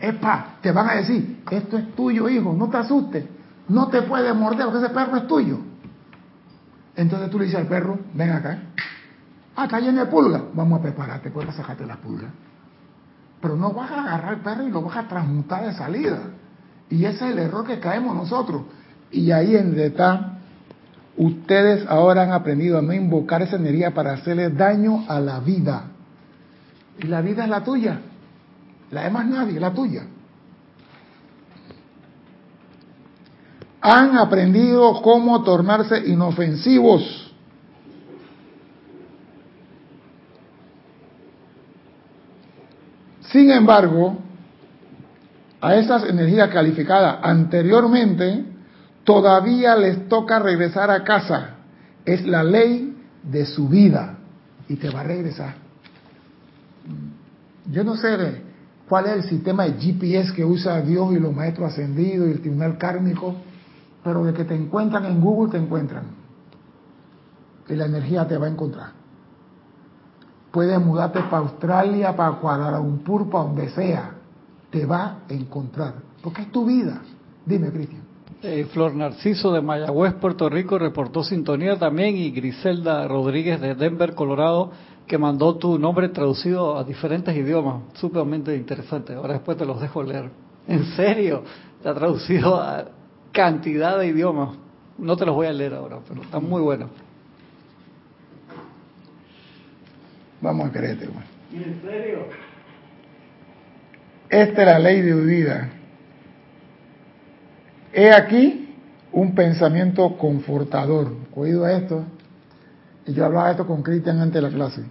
Epa, te van a decir, esto es tuyo, hijo, no te asustes, no te puede morder porque ese perro es tuyo. Entonces tú le dices al perro, ven acá, ah, está lleno de pulgas, vamos a prepararte para sacarte las pulgas. Pero no vas a agarrar al perro y lo vas a transmutar de salida. Y ese es el error que caemos nosotros. Y ahí en está, ustedes ahora han aprendido a no invocar esa energía para hacerle daño a la vida. Y la vida es la tuya. La de más nadie, la tuya. Han aprendido cómo tornarse inofensivos. Sin embargo, a esas energías calificadas anteriormente, todavía les toca regresar a casa. Es la ley de su vida y te va a regresar. Yo no sé cuál es el sistema de GPS que usa Dios y los maestros ascendidos y el tribunal kármico, pero de que te encuentran en Google te encuentran. Y la energía te va a encontrar. Puedes mudarte para Australia, para Kuala Lumpur, para donde sea. Te va a encontrar. Porque es tu vida. Dime, Cristian. Eh, Flor Narciso de Mayagüez, Puerto Rico, reportó sintonía también y Griselda Rodríguez de Denver, Colorado, que mandó tu nombre traducido a diferentes idiomas. Sumamente interesante. Ahora después te los dejo leer. En serio, te ha traducido a cantidad de idiomas. No te los voy a leer ahora, pero están muy buenos. Vamos a creerte, güey. ¿En serio? Esta es la ley de vida. He aquí un pensamiento confortador. Oído a esto. Y yo hablaba de esto con Cristian antes de la clase.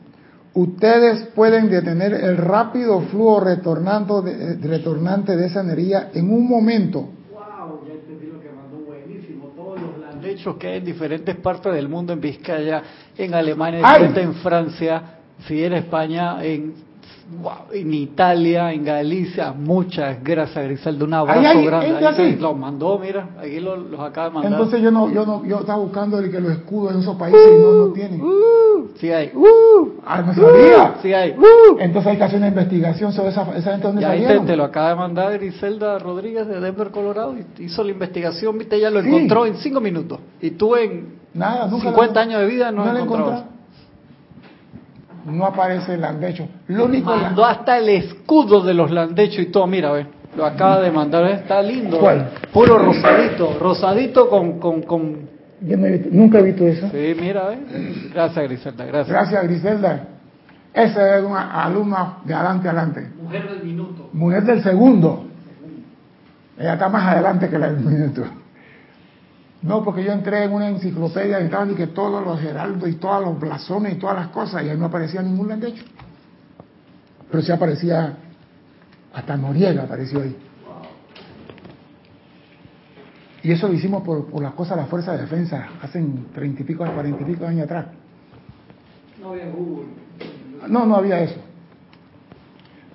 Ustedes pueden detener el rápido flujo retornando de- retornante de esa energía en un momento. Wow, ya entendí lo que mandó buenísimo. Todos los De landeros. hecho, que en diferentes partes del mundo, en Vizcaya, en Alemania, en Francia, si en España, en, wow, en Italia, en Galicia, muchas gracias Griselda, un abrazo Ahí hay grande. Ahí te- Los mandó, mira, aquí lo- los acaba de mandar. Entonces yo no, yo no, yo estaba buscando el que los escudos en esos países y no lo tienen. Uh, sí hay, Ah, no sabía. sí hay. Entonces hay que hacer una investigación sobre esa, esa gente donde Y ahí te, te lo acaba de mandar Griselda Rodríguez de Denver, Colorado, y hizo la investigación, viste, ella lo Sí. encontró en cinco minutos. Y tú en Nada, nunca 50 la- años de vida no, la encontrabas. No aparece el landecho. Lo único Mandó hasta el escudo de los landechos y todo, mira, ve, lo acaba de mandar, está lindo. ¿Cuál? Puro rosadito, rosadito con, con, con... Yo no he visto- nunca he visto eso. Sí, mira, ¿ve? Gracias, Griselda, gracias. Gracias, Griselda. Esa es una alumna de adelante adelante. Mujer del minuto. Mujer del segundo. Ella está más adelante que la del minuto. No, porque yo entré en una enciclopedia y estaban y que todos los heraldos y todos los blasones y todas las cosas y ahí no aparecía ningún landecho. Pero sí aparecía, hasta Noriega apareció ahí. Y eso lo hicimos por, por las cosas de la Fuerza de Defensa, hace treinta y pico, cuarenta y pico años atrás. No había Google. No, no había eso.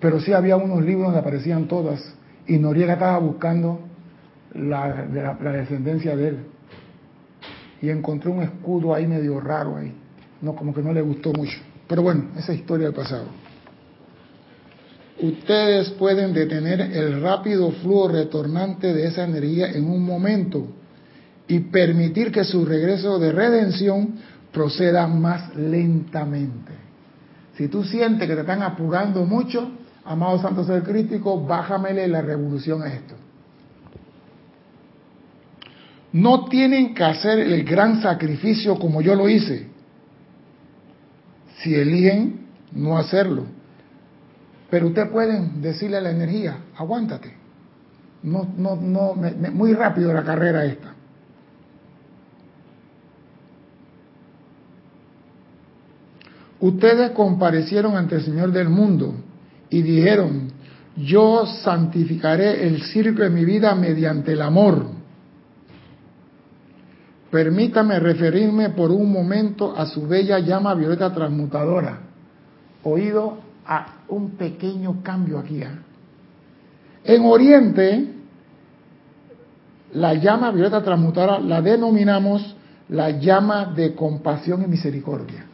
Pero sí había unos libros donde aparecían todas. Y Noriega estaba buscando la, de la, la descendencia de él. Y encontró un escudo ahí medio raro ahí. No, como que no le gustó mucho. Pero bueno, esa es historia del pasado. Ustedes pueden detener el rápido flujo retornante de esa energía en un momento y permitir que su regreso de redención proceda más lentamente. Si tú sientes que te están apurando mucho, amado Santo Ser Crítico, bájamele la revolución a esto. No tienen que hacer el gran sacrificio como yo lo hice, si eligen no hacerlo. Pero ustedes pueden decirle a la energía, aguántate. No, no, no, me- muy rápido la carrera esta. Ustedes comparecieron ante el Señor del mundo y dijeron, yo santificaré el circo de mi vida mediante el amor. Permítame referirme por un momento a su bella llama violeta transmutadora. Oído a un pequeño cambio aquí. ¿ah? En Oriente, la llama violeta transmutadora la denominamos la llama de compasión y misericordia.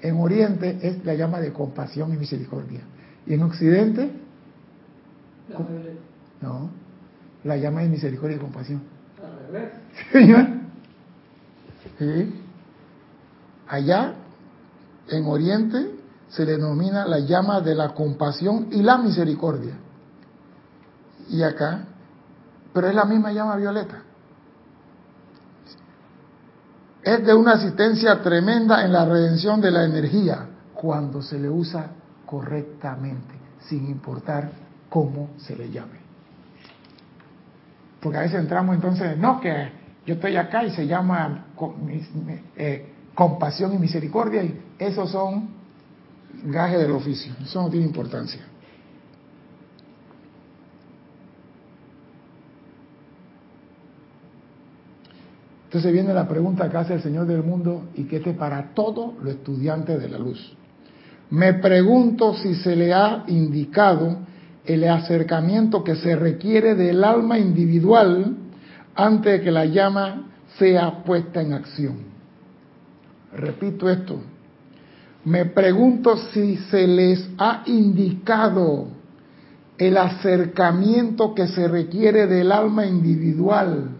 En Oriente es la llama de compasión y misericordia. Y en Occidente, no, la llama de misericordia y compasión. Señor. (laughs) Allá, en Oriente, se le denomina la llama de la compasión y la misericordia. Y acá, pero es la misma llama violeta. Es de una asistencia tremenda en la redención de la energía cuando se le usa correctamente, sin importar cómo se le llame. Porque a veces entramos entonces, no, que yo estoy acá y se llama eh, compasión y misericordia, y esos son gajes del oficio, eso no tiene importancia. Entonces viene la pregunta que hace el Señor del mundo y que este para todos los estudiantes de la luz. Me pregunto si se le ha indicado el acercamiento que se requiere del alma individual antes de que la llama sea puesta en acción. Repito esto. Me pregunto si se les ha indicado el acercamiento que se requiere del alma individual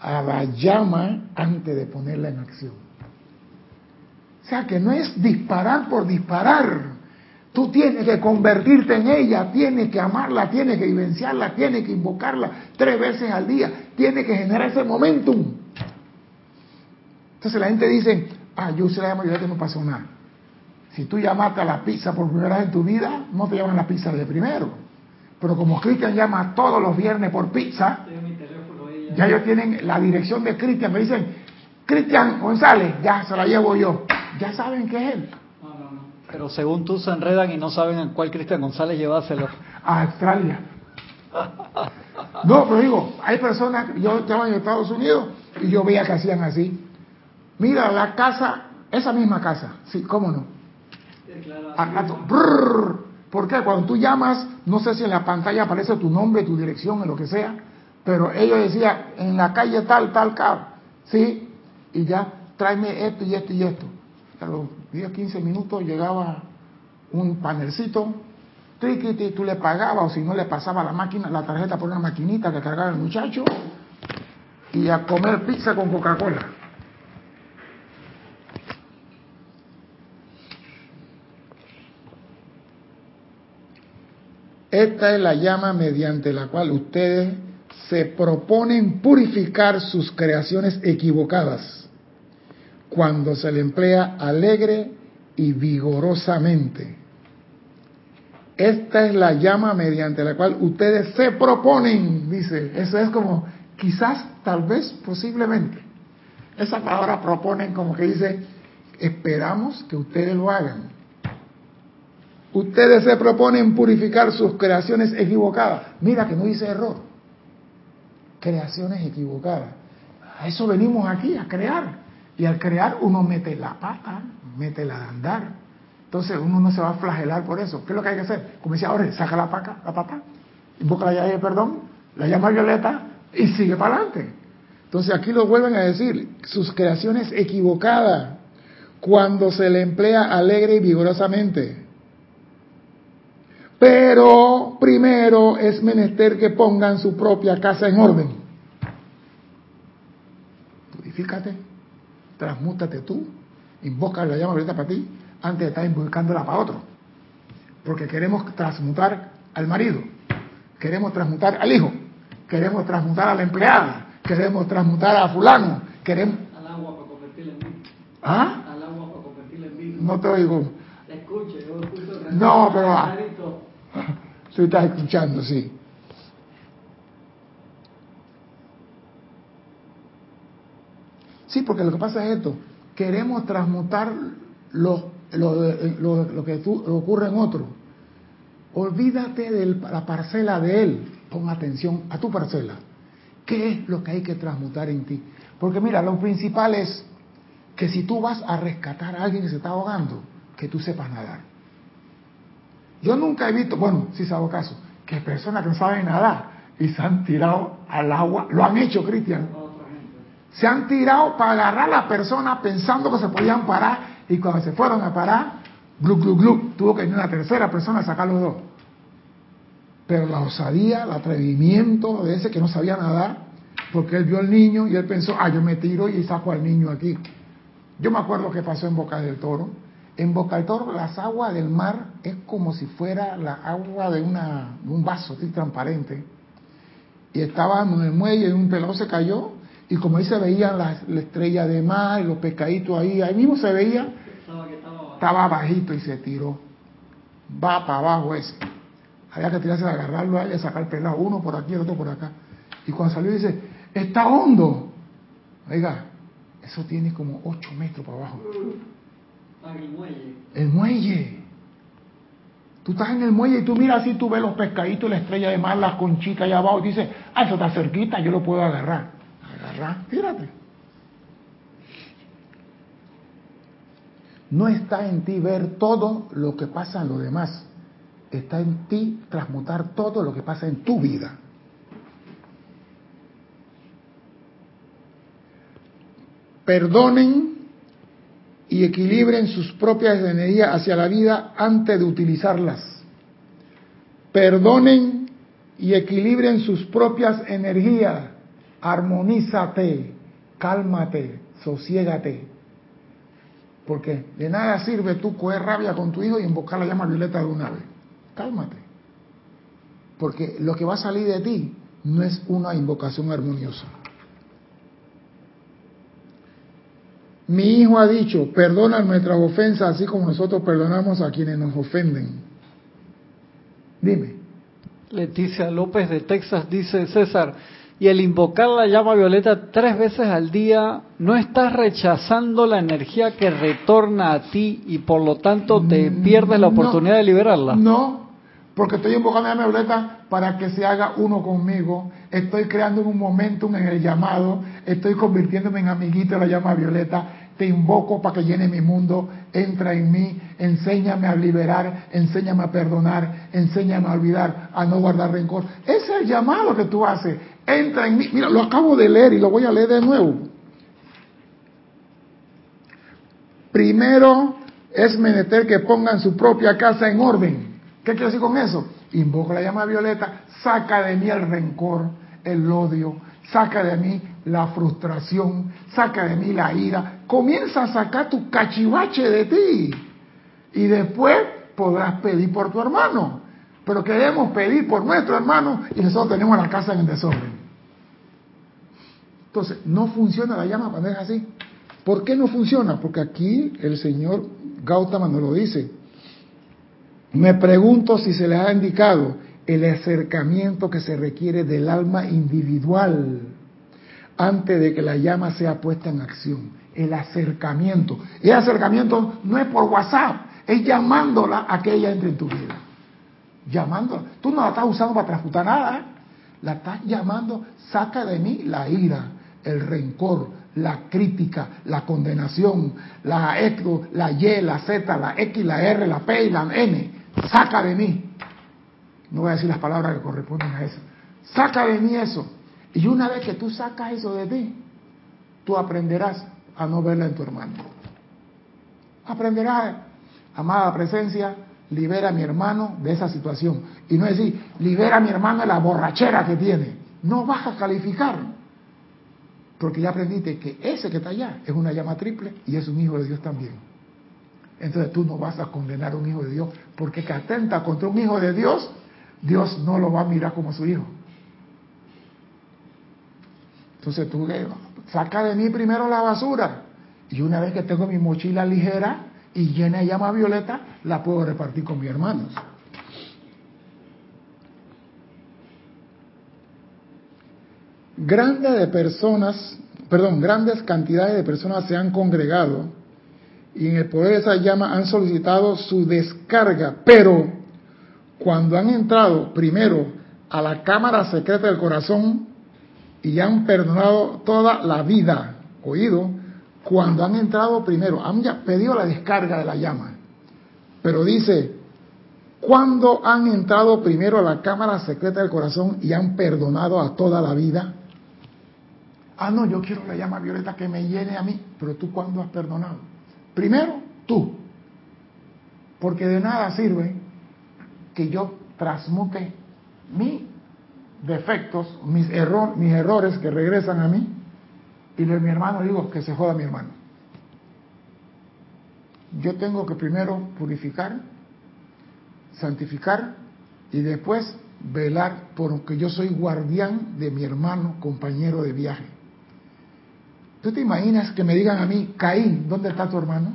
a la llama antes de ponerla en acción. O sea que no es disparar por disparar. Tú tienes que convertirte en ella, tienes que amarla, tienes que vivenciarla, tienes que invocarla tres veces al día, tienes que generar ese momentum. Entonces la gente dice, ah, yo se la llamo y no pasó nada. Si tú llamaste a la pizza por primera vez en tu vida, no te llaman la pizza de primero. Pero como Cristian llama todos los viernes por pizza, ya ellos tienen la dirección de Cristian, me dicen, Cristian González, ya se la llevo yo. Ya saben que es él. Pero según tú se enredan y no saben en cuál Cristian González llevárselo. A Australia. No, pero digo, hay personas, yo estaba en Estados Unidos y yo veía que hacían así. Mira, la casa, esa misma casa, sí, cómo no. ¿Por qué? Cuando tú llamas, no sé si en la pantalla aparece tu nombre, tu dirección, en lo que sea, pero ellos decían, en la calle tal, tal, tal, ¿sí? Y ya, tráeme esto y esto y esto a los 10, 15 minutos llegaba un panelcito, triquiti, tú le pagabas o si no le pasaba la máquina, la tarjeta por una maquinita que cargaba el muchacho y a comer pizza con Coca-Cola. Esta es la llama mediante la cual ustedes se proponen purificar sus creaciones equivocadas cuando se le emplea alegre y vigorosamente. Esta es la llama mediante la cual ustedes se proponen, dice. Eso es como quizás, tal vez, posiblemente. Esa palabra proponen como que dice, esperamos que ustedes lo hagan. Ustedes se proponen purificar sus creaciones equivocadas. Mira que no dice error. Creaciones equivocadas. A eso venimos aquí, a crear. Y al crear uno mete la pata, mete la de andar. Entonces uno no se va a flagelar por eso. ¿Qué es lo que hay que hacer? Como decía ahora, saca la, paca, la pata, invoca la llave de perdón, la llama violeta y sigue para adelante. Entonces aquí lo vuelven a decir, sus creaciones equivocadas cuando se le emplea alegre y vigorosamente. Pero primero es menester que pongan su propia casa en orden. Purifícate transmútate tú, invoca la llama violeta para ti, antes de estar invocándola para otro. Porque queremos transmutar al marido, queremos transmutar al hijo, queremos transmutar a la empleada, queremos transmutar a fulano, queremos... Al agua para convertirla en vino. ¿Ah? Al agua para convertirla en vino. No te oigo. Escuche, yo escucho... No, pero... Ah, (laughs) tú estás escuchando, sí. Sí, porque lo que pasa es esto, queremos transmutar lo, lo, que ocurre en otro. Olvídate de la parcela de él, pon atención a tu parcela. ¿Qué es lo que hay que transmutar en ti? Porque mira, lo principal es que si tú vas a rescatar a alguien que se está ahogando, que tú sepas nadar. Yo nunca he visto, bueno, si se hago caso, que personas que no saben nadar y se han tirado al agua, lo han hecho, Cristian. Se han tirado para agarrar a la persona pensando que se podían parar y cuando se fueron a parar, glu, glu, glu, tuvo que venir una tercera persona a sacar los dos. Pero la osadía, el atrevimiento de ese que no sabía nadar, porque él vio al niño y él pensó, ah, yo me tiro y saco al niño aquí. Yo me acuerdo que pasó en Boca del Toro. En Boca del Toro las aguas del mar es como si fuera la agua de, una, un vaso transparente. Y estábamos en el muelle y un pelado se cayó y como ahí se veían las la estrella de mar, los pescaditos ahí, ahí mismo se veía, estaba bajito y se tiró. Va para abajo ese. Había que tirarse a agarrarlo a él y sacar el pelado, uno por aquí, el otro por acá. Y cuando salió dice, está hondo. Oiga, eso tiene como 8 metros para abajo. El muelle. El muelle. Tú estás en el muelle y tú miras así, tú ves los pescaditos, la estrella de mar, las conchitas allá abajo, y dices, ah, eso está cerquita, yo lo puedo agarrar. No está en ti ver todo lo que pasa en lo demás. Está en ti transmutar todo lo que pasa en tu vida. Perdonen y equilibren sus propias energías hacia la vida antes de utilizarlas. Perdonen y equilibren sus propias energías. Armonízate, cálmate, sosiégate. Porque de nada sirve tú coger rabia con tu hijo y invocar la llama violeta de una vez. Cálmate. Porque lo que va a salir de ti no es una invocación armoniosa. Mi hijo ha dicho, perdona nuestras ofensas así como nosotros perdonamos a quienes nos ofenden. Dime. Leticia López de Texas dice, César, y el invocar la llama violeta tres veces al día, ¿no estás rechazando la energía que retorna a ti y por lo tanto te Mm, pierdes la no, oportunidad de liberarla? No, porque estoy invocando la llama violeta para que se haga uno conmigo. Estoy creando un momentum en el llamado. Estoy convirtiéndome en amiguito de la llama violeta. Te invoco para que llene mi mundo. Entra en mí. Enséñame a liberar. Enséñame a perdonar. Enséñame a olvidar. A no guardar rencor. Ese es el llamado que tú haces. Entra en mí. Mira, lo acabo de leer y lo voy a leer de nuevo. Primero es menester que pongan su propia casa en orden. ¿Qué quiero decir con eso? Invoca la llama violeta, saca de mí el rencor, el odio, saca de mí la frustración, saca de mí la ira. Comienza a sacar tu cachivache de ti. Y después podrás pedir por tu hermano. Pero queremos pedir por nuestro hermano y nosotros tenemos la casa en desorden. Entonces, no funciona la llama cuando es así. ¿Por qué no funciona? Porque aquí el señor Gautama nos lo dice. Me pregunto si se les ha indicado el acercamiento que se requiere del alma individual antes de que la llama sea puesta en acción. El acercamiento. El acercamiento no es por WhatsApp, es llamándola a que ella entre en tu vida. Llamándola. Tú no la estás usando para transmutar nada. ¿eh? La estás llamando, saca de mí la ira, el rencor, la crítica, la condenación, la X, la Y, la Z, la X, la R, la P y la N. Saca de mí. No voy a decir las palabras que corresponden a eso. Saca de mí eso. Y una vez que tú sacas eso de ti, tú aprenderás a no verla en tu hermano. Aprenderás, amada presencia, libera a mi hermano de esa situación. Y no decir, libera a mi hermano de la borrachera que tiene. No vas a calificar. Porque ya aprendiste que ese que está allá es una llama triple y es un hijo de Dios también. Entonces tú no vas a condenar a un hijo de Dios porque que atenta contra un hijo de Dios, Dios no lo va a mirar como su hijo. Entonces tú le saca de mí primero la basura y una vez que tengo mi mochila ligera y llena llama violeta, la puedo repartir con mis hermanos. Grandes de personas, perdón, grandes cantidades de personas se han congregado y en el poder de esa llama han solicitado su descarga, pero cuando han entrado primero a la cámara secreta del corazón, y han perdonado toda la vida, oído, cuando han entrado primero, han ya pedido la descarga de la llama. Pero dice, cuando han entrado primero a la cámara secreta del corazón y han perdonado a toda la vida. Ah, no, yo quiero la llama violeta que me llene a mí, pero tú cuándo has perdonado? Primero, tú. Porque de nada sirve que yo transmute mis defectos, mis, error, mis errores que regresan a mí, y le mi hermano digo que se joda mi hermano. Yo tengo que primero purificar, santificar y después velar porque yo soy guardián de mi hermano, compañero de viaje. ¿Tú te imaginas que me digan a mí, Caín, ¿dónde está tu hermano?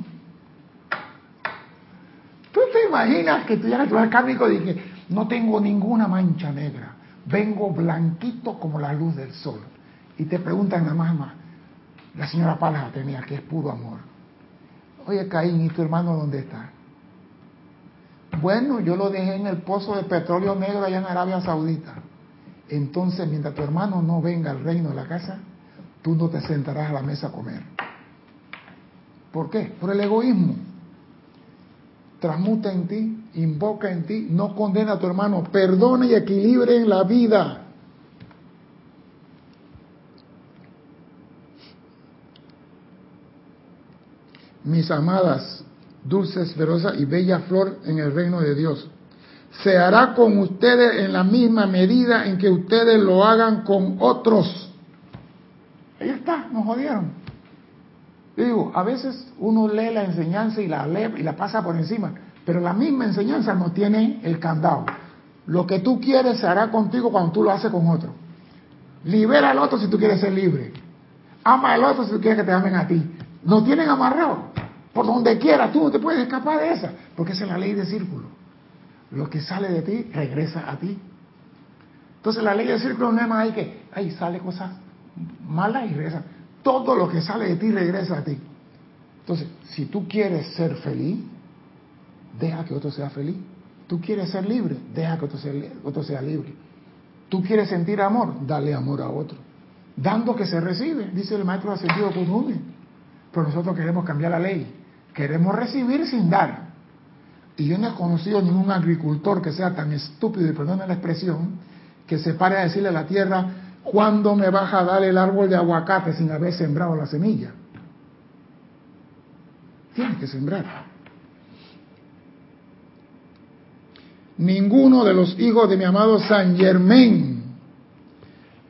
¿Tú te imaginas que tú llegas a tu y dije, no tengo ninguna mancha negra, vengo blanquito como la luz del sol? Y te preguntan la mamá, la señora Palas tenía, que es puro amor. Oye, Caín, ¿y tu hermano dónde está? Bueno, yo lo dejé en el pozo de petróleo negro allá en Arabia Saudita. Entonces, mientras tu hermano no venga al reino de la casa, tú no te sentarás a la mesa a comer. ¿Por qué? Por el egoísmo. Transmuta en ti, invoca en ti, no condena a tu hermano, perdona y equilibre en la vida. Mis amadas, dulces, ferozas y bella flor en el reino de Dios. Se hará con ustedes en la misma medida en que ustedes lo hagan con otros. Ahí está, nos jodieron. digo, a veces uno lee la enseñanza y la lee y la pasa por encima, pero la misma enseñanza no tiene el candado. Lo que tú quieres se hará contigo cuando tú lo haces con otro. Libera al otro si tú quieres ser libre. Ama al otro si tú quieres que te amen a ti. No tienen amarrado. Por donde quiera, tú no te puedes escapar de esa, porque esa es la ley del círculo. Lo que sale de ti regresa a ti. Entonces la ley del círculo no es más ahí que, ahí sale cosas malas y regresa. Todo lo que sale de ti regresa a ti. Entonces, si tú quieres ser feliz, deja que otro sea feliz. Tú quieres ser libre, deja que otro sea, libre. Tú quieres sentir amor, dale amor a otro. Dando que se recibe, dice el maestro de sentido común. Pero nosotros queremos cambiar la ley. Queremos recibir sin dar. Y yo no he conocido ningún agricultor que sea tan estúpido, y perdona la expresión, que se pare a decirle a la tierra, ¿cuándo me vas a dar el árbol de aguacate sin haber sembrado la semilla? Tienes que sembrar. Ninguno de los hijos de mi amado San Germain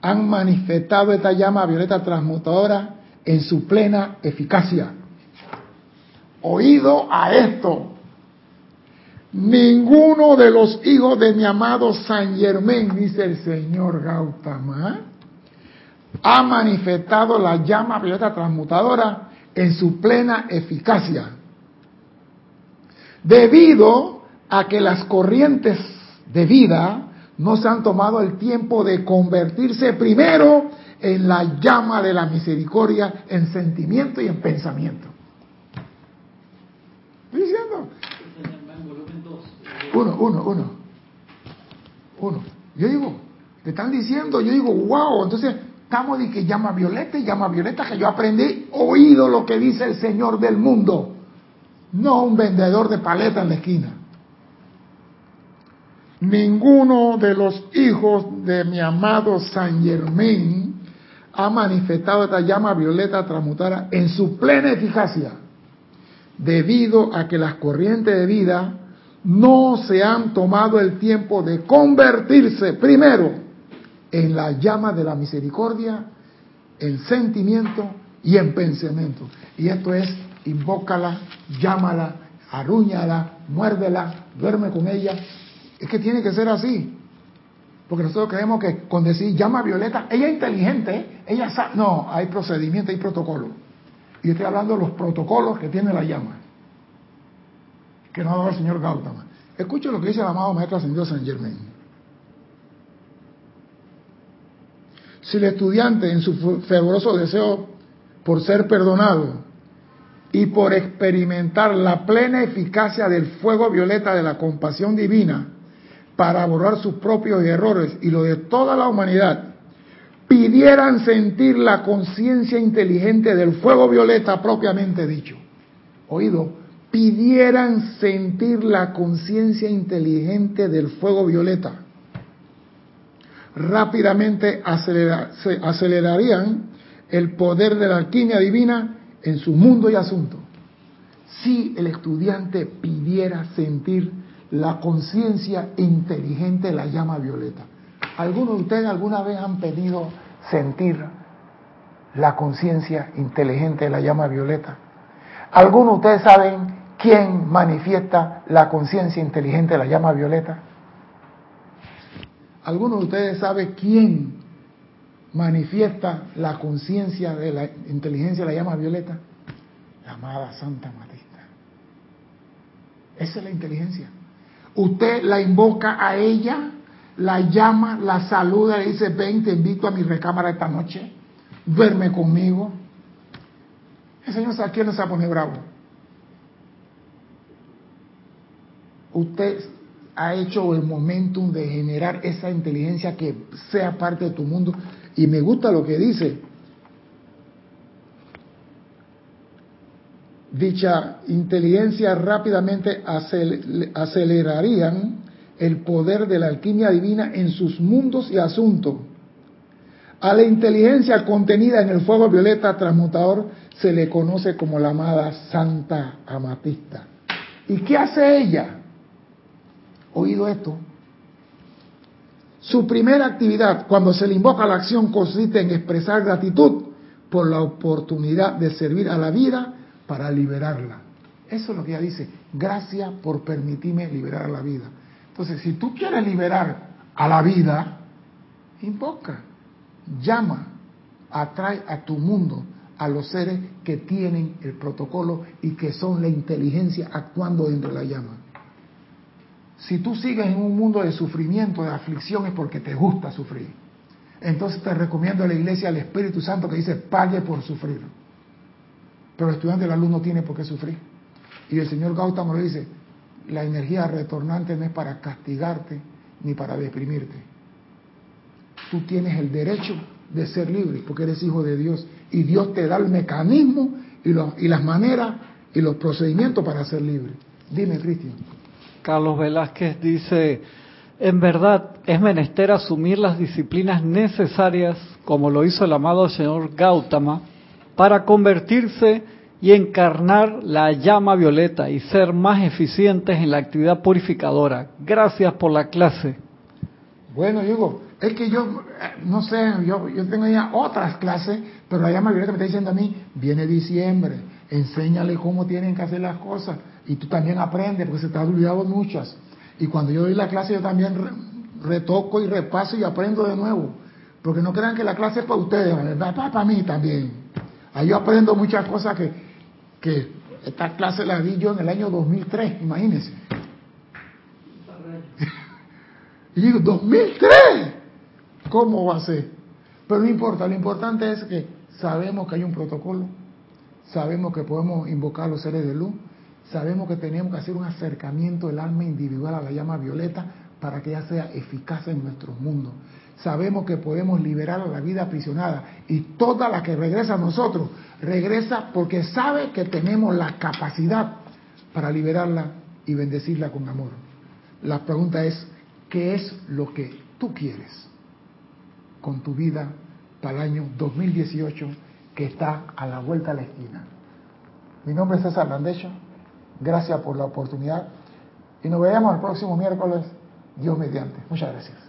han manifestado esta llama violeta transmutadora en su plena eficacia oído a esto. Ninguno de los hijos de mi amado San Germán, dice el señor Gautama, ha manifestado la llama violeta transmutadora en su plena eficacia. Debido a que las corrientes de vida no se han tomado el tiempo de convertirse primero en la llama de la misericordia, en sentimiento y en pensamiento. Estoy diciendo. Uno, uno, uno. Uno. Yo digo, te están diciendo, yo digo, wow, entonces estamos de que llama violeta y llama violeta, que yo aprendí, oído lo que dice el Señor del mundo, no un vendedor de paleta en la esquina. Ninguno de los hijos de mi amado San Germain ha manifestado esta llama violeta transmutada en su plena eficacia debido a que las corrientes de vida no se han tomado el tiempo de convertirse primero en la llama de la misericordia, en sentimiento y en pensamiento. Y esto es, invócala, llámala, arúñala, muérdela, duerme con ella. Es que tiene que ser así. Porque nosotros creemos que con decir llama Violeta, ella es inteligente, ella sabe. No, hay procedimiento, hay protocolo. Y estoy hablando de los protocolos que tiene la llama, que nos ha dado el señor Gautama. Escuche lo que dice el amado Maestro Ascendido San Germain. Si el estudiante en su fervoroso deseo por ser perdonado y por experimentar la plena eficacia del fuego violeta de la compasión divina para borrar sus propios errores y lo de toda la humanidad, pidieran sentir la conciencia inteligente del fuego violeta propiamente dicho. Oído, pidieran sentir la conciencia inteligente del fuego violeta. Rápidamente acelerarían el poder de la alquimia divina en su mundo y asunto. Si el estudiante pidiera sentir la conciencia inteligente de la llama violeta. ¿Algunos de ustedes alguna vez han pedido sentir la conciencia inteligente de la llama violeta? ¿Algunos de ustedes saben quién manifiesta la conciencia inteligente de la llama violeta? ¿Algunos de ustedes saben quién manifiesta la conciencia de la inteligencia de la llama violeta? La amada Santa Matista. Esa es la inteligencia. Usted la invoca a ella, la llama, la saluda, le dice, ven, te invito a mi recámara esta noche, duerme conmigo. El Señor aquí no se va a poner bravo. Usted ha hecho el momentum de generar esa inteligencia que sea parte de tu mundo. Y me gusta lo que dice. Dicha inteligencia rápidamente acelerarían el poder de la alquimia divina en sus mundos y asuntos. A la inteligencia contenida en el fuego violeta transmutador se le conoce como la amada Santa Amatista. ¿Y qué hace ella? Oído esto. Su primera actividad cuando se le invoca la acción consiste en expresar gratitud por la oportunidad de servir a la vida para liberarla. Eso es lo que ella dice. Gracias por permitirme liberar la vida. Entonces, si tú quieres liberar a la vida, invoca, llama, atrae a tu mundo a los seres que tienen el protocolo y que son la inteligencia actuando dentro de la llama. Si tú sigues en un mundo de sufrimiento, de aflicción, es porque te gusta sufrir. Entonces te recomiendo a la iglesia al Espíritu Santo que dice, pague por sufrir. Pero el estudiante de la luz no tiene por qué sufrir. Y el señor Gautama lo dice, la energía retornante no es para castigarte ni para deprimirte. Tú tienes el derecho de ser libre porque eres hijo de Dios y Dios te da el mecanismo y, y las maneras y los procedimientos para ser libre. Dime, Cristian. Carlos Velázquez dice, en verdad es menester asumir las disciplinas necesarias, como lo hizo el amado señor Gautama, para convertirse y encarnar la llama violeta y ser más eficientes en la actividad purificadora. Gracias por la clase. Bueno, Hugo, es que yo, eh, no sé, yo, yo tengo ya otras clases, pero la llama violeta me está diciendo a mí, viene diciembre, enséñale cómo tienen que hacer las cosas y tú también aprendes, porque se te ha olvidado muchas. Y cuando yo doy la clase yo también retoco y repaso y aprendo de nuevo, porque no crean que la clase es para ustedes, es para mí también. Ahí yo aprendo muchas cosas que, que esta clase la di yo en el año 2003, imagínense. (laughs) y digo, ¿2003? ¿Cómo va a ser? Pero no importa, lo importante es que sabemos que hay un protocolo, sabemos que podemos invocar los seres de luz, sabemos que tenemos que hacer un acercamiento del alma individual a la llama violeta para que ella sea eficaz en nuestro mundo sabemos que podemos liberar a la vida aprisionada y toda la que regresa a nosotros regresa porque sabe que tenemos la capacidad para liberarla y bendecirla con amor. La pregunta es, ¿qué es lo que tú quieres con tu vida para el año 2018 que está a la vuelta de la esquina? Mi nombre es César Landecho, gracias por la oportunidad y nos vemos el próximo miércoles, Dios mediante. Muchas gracias.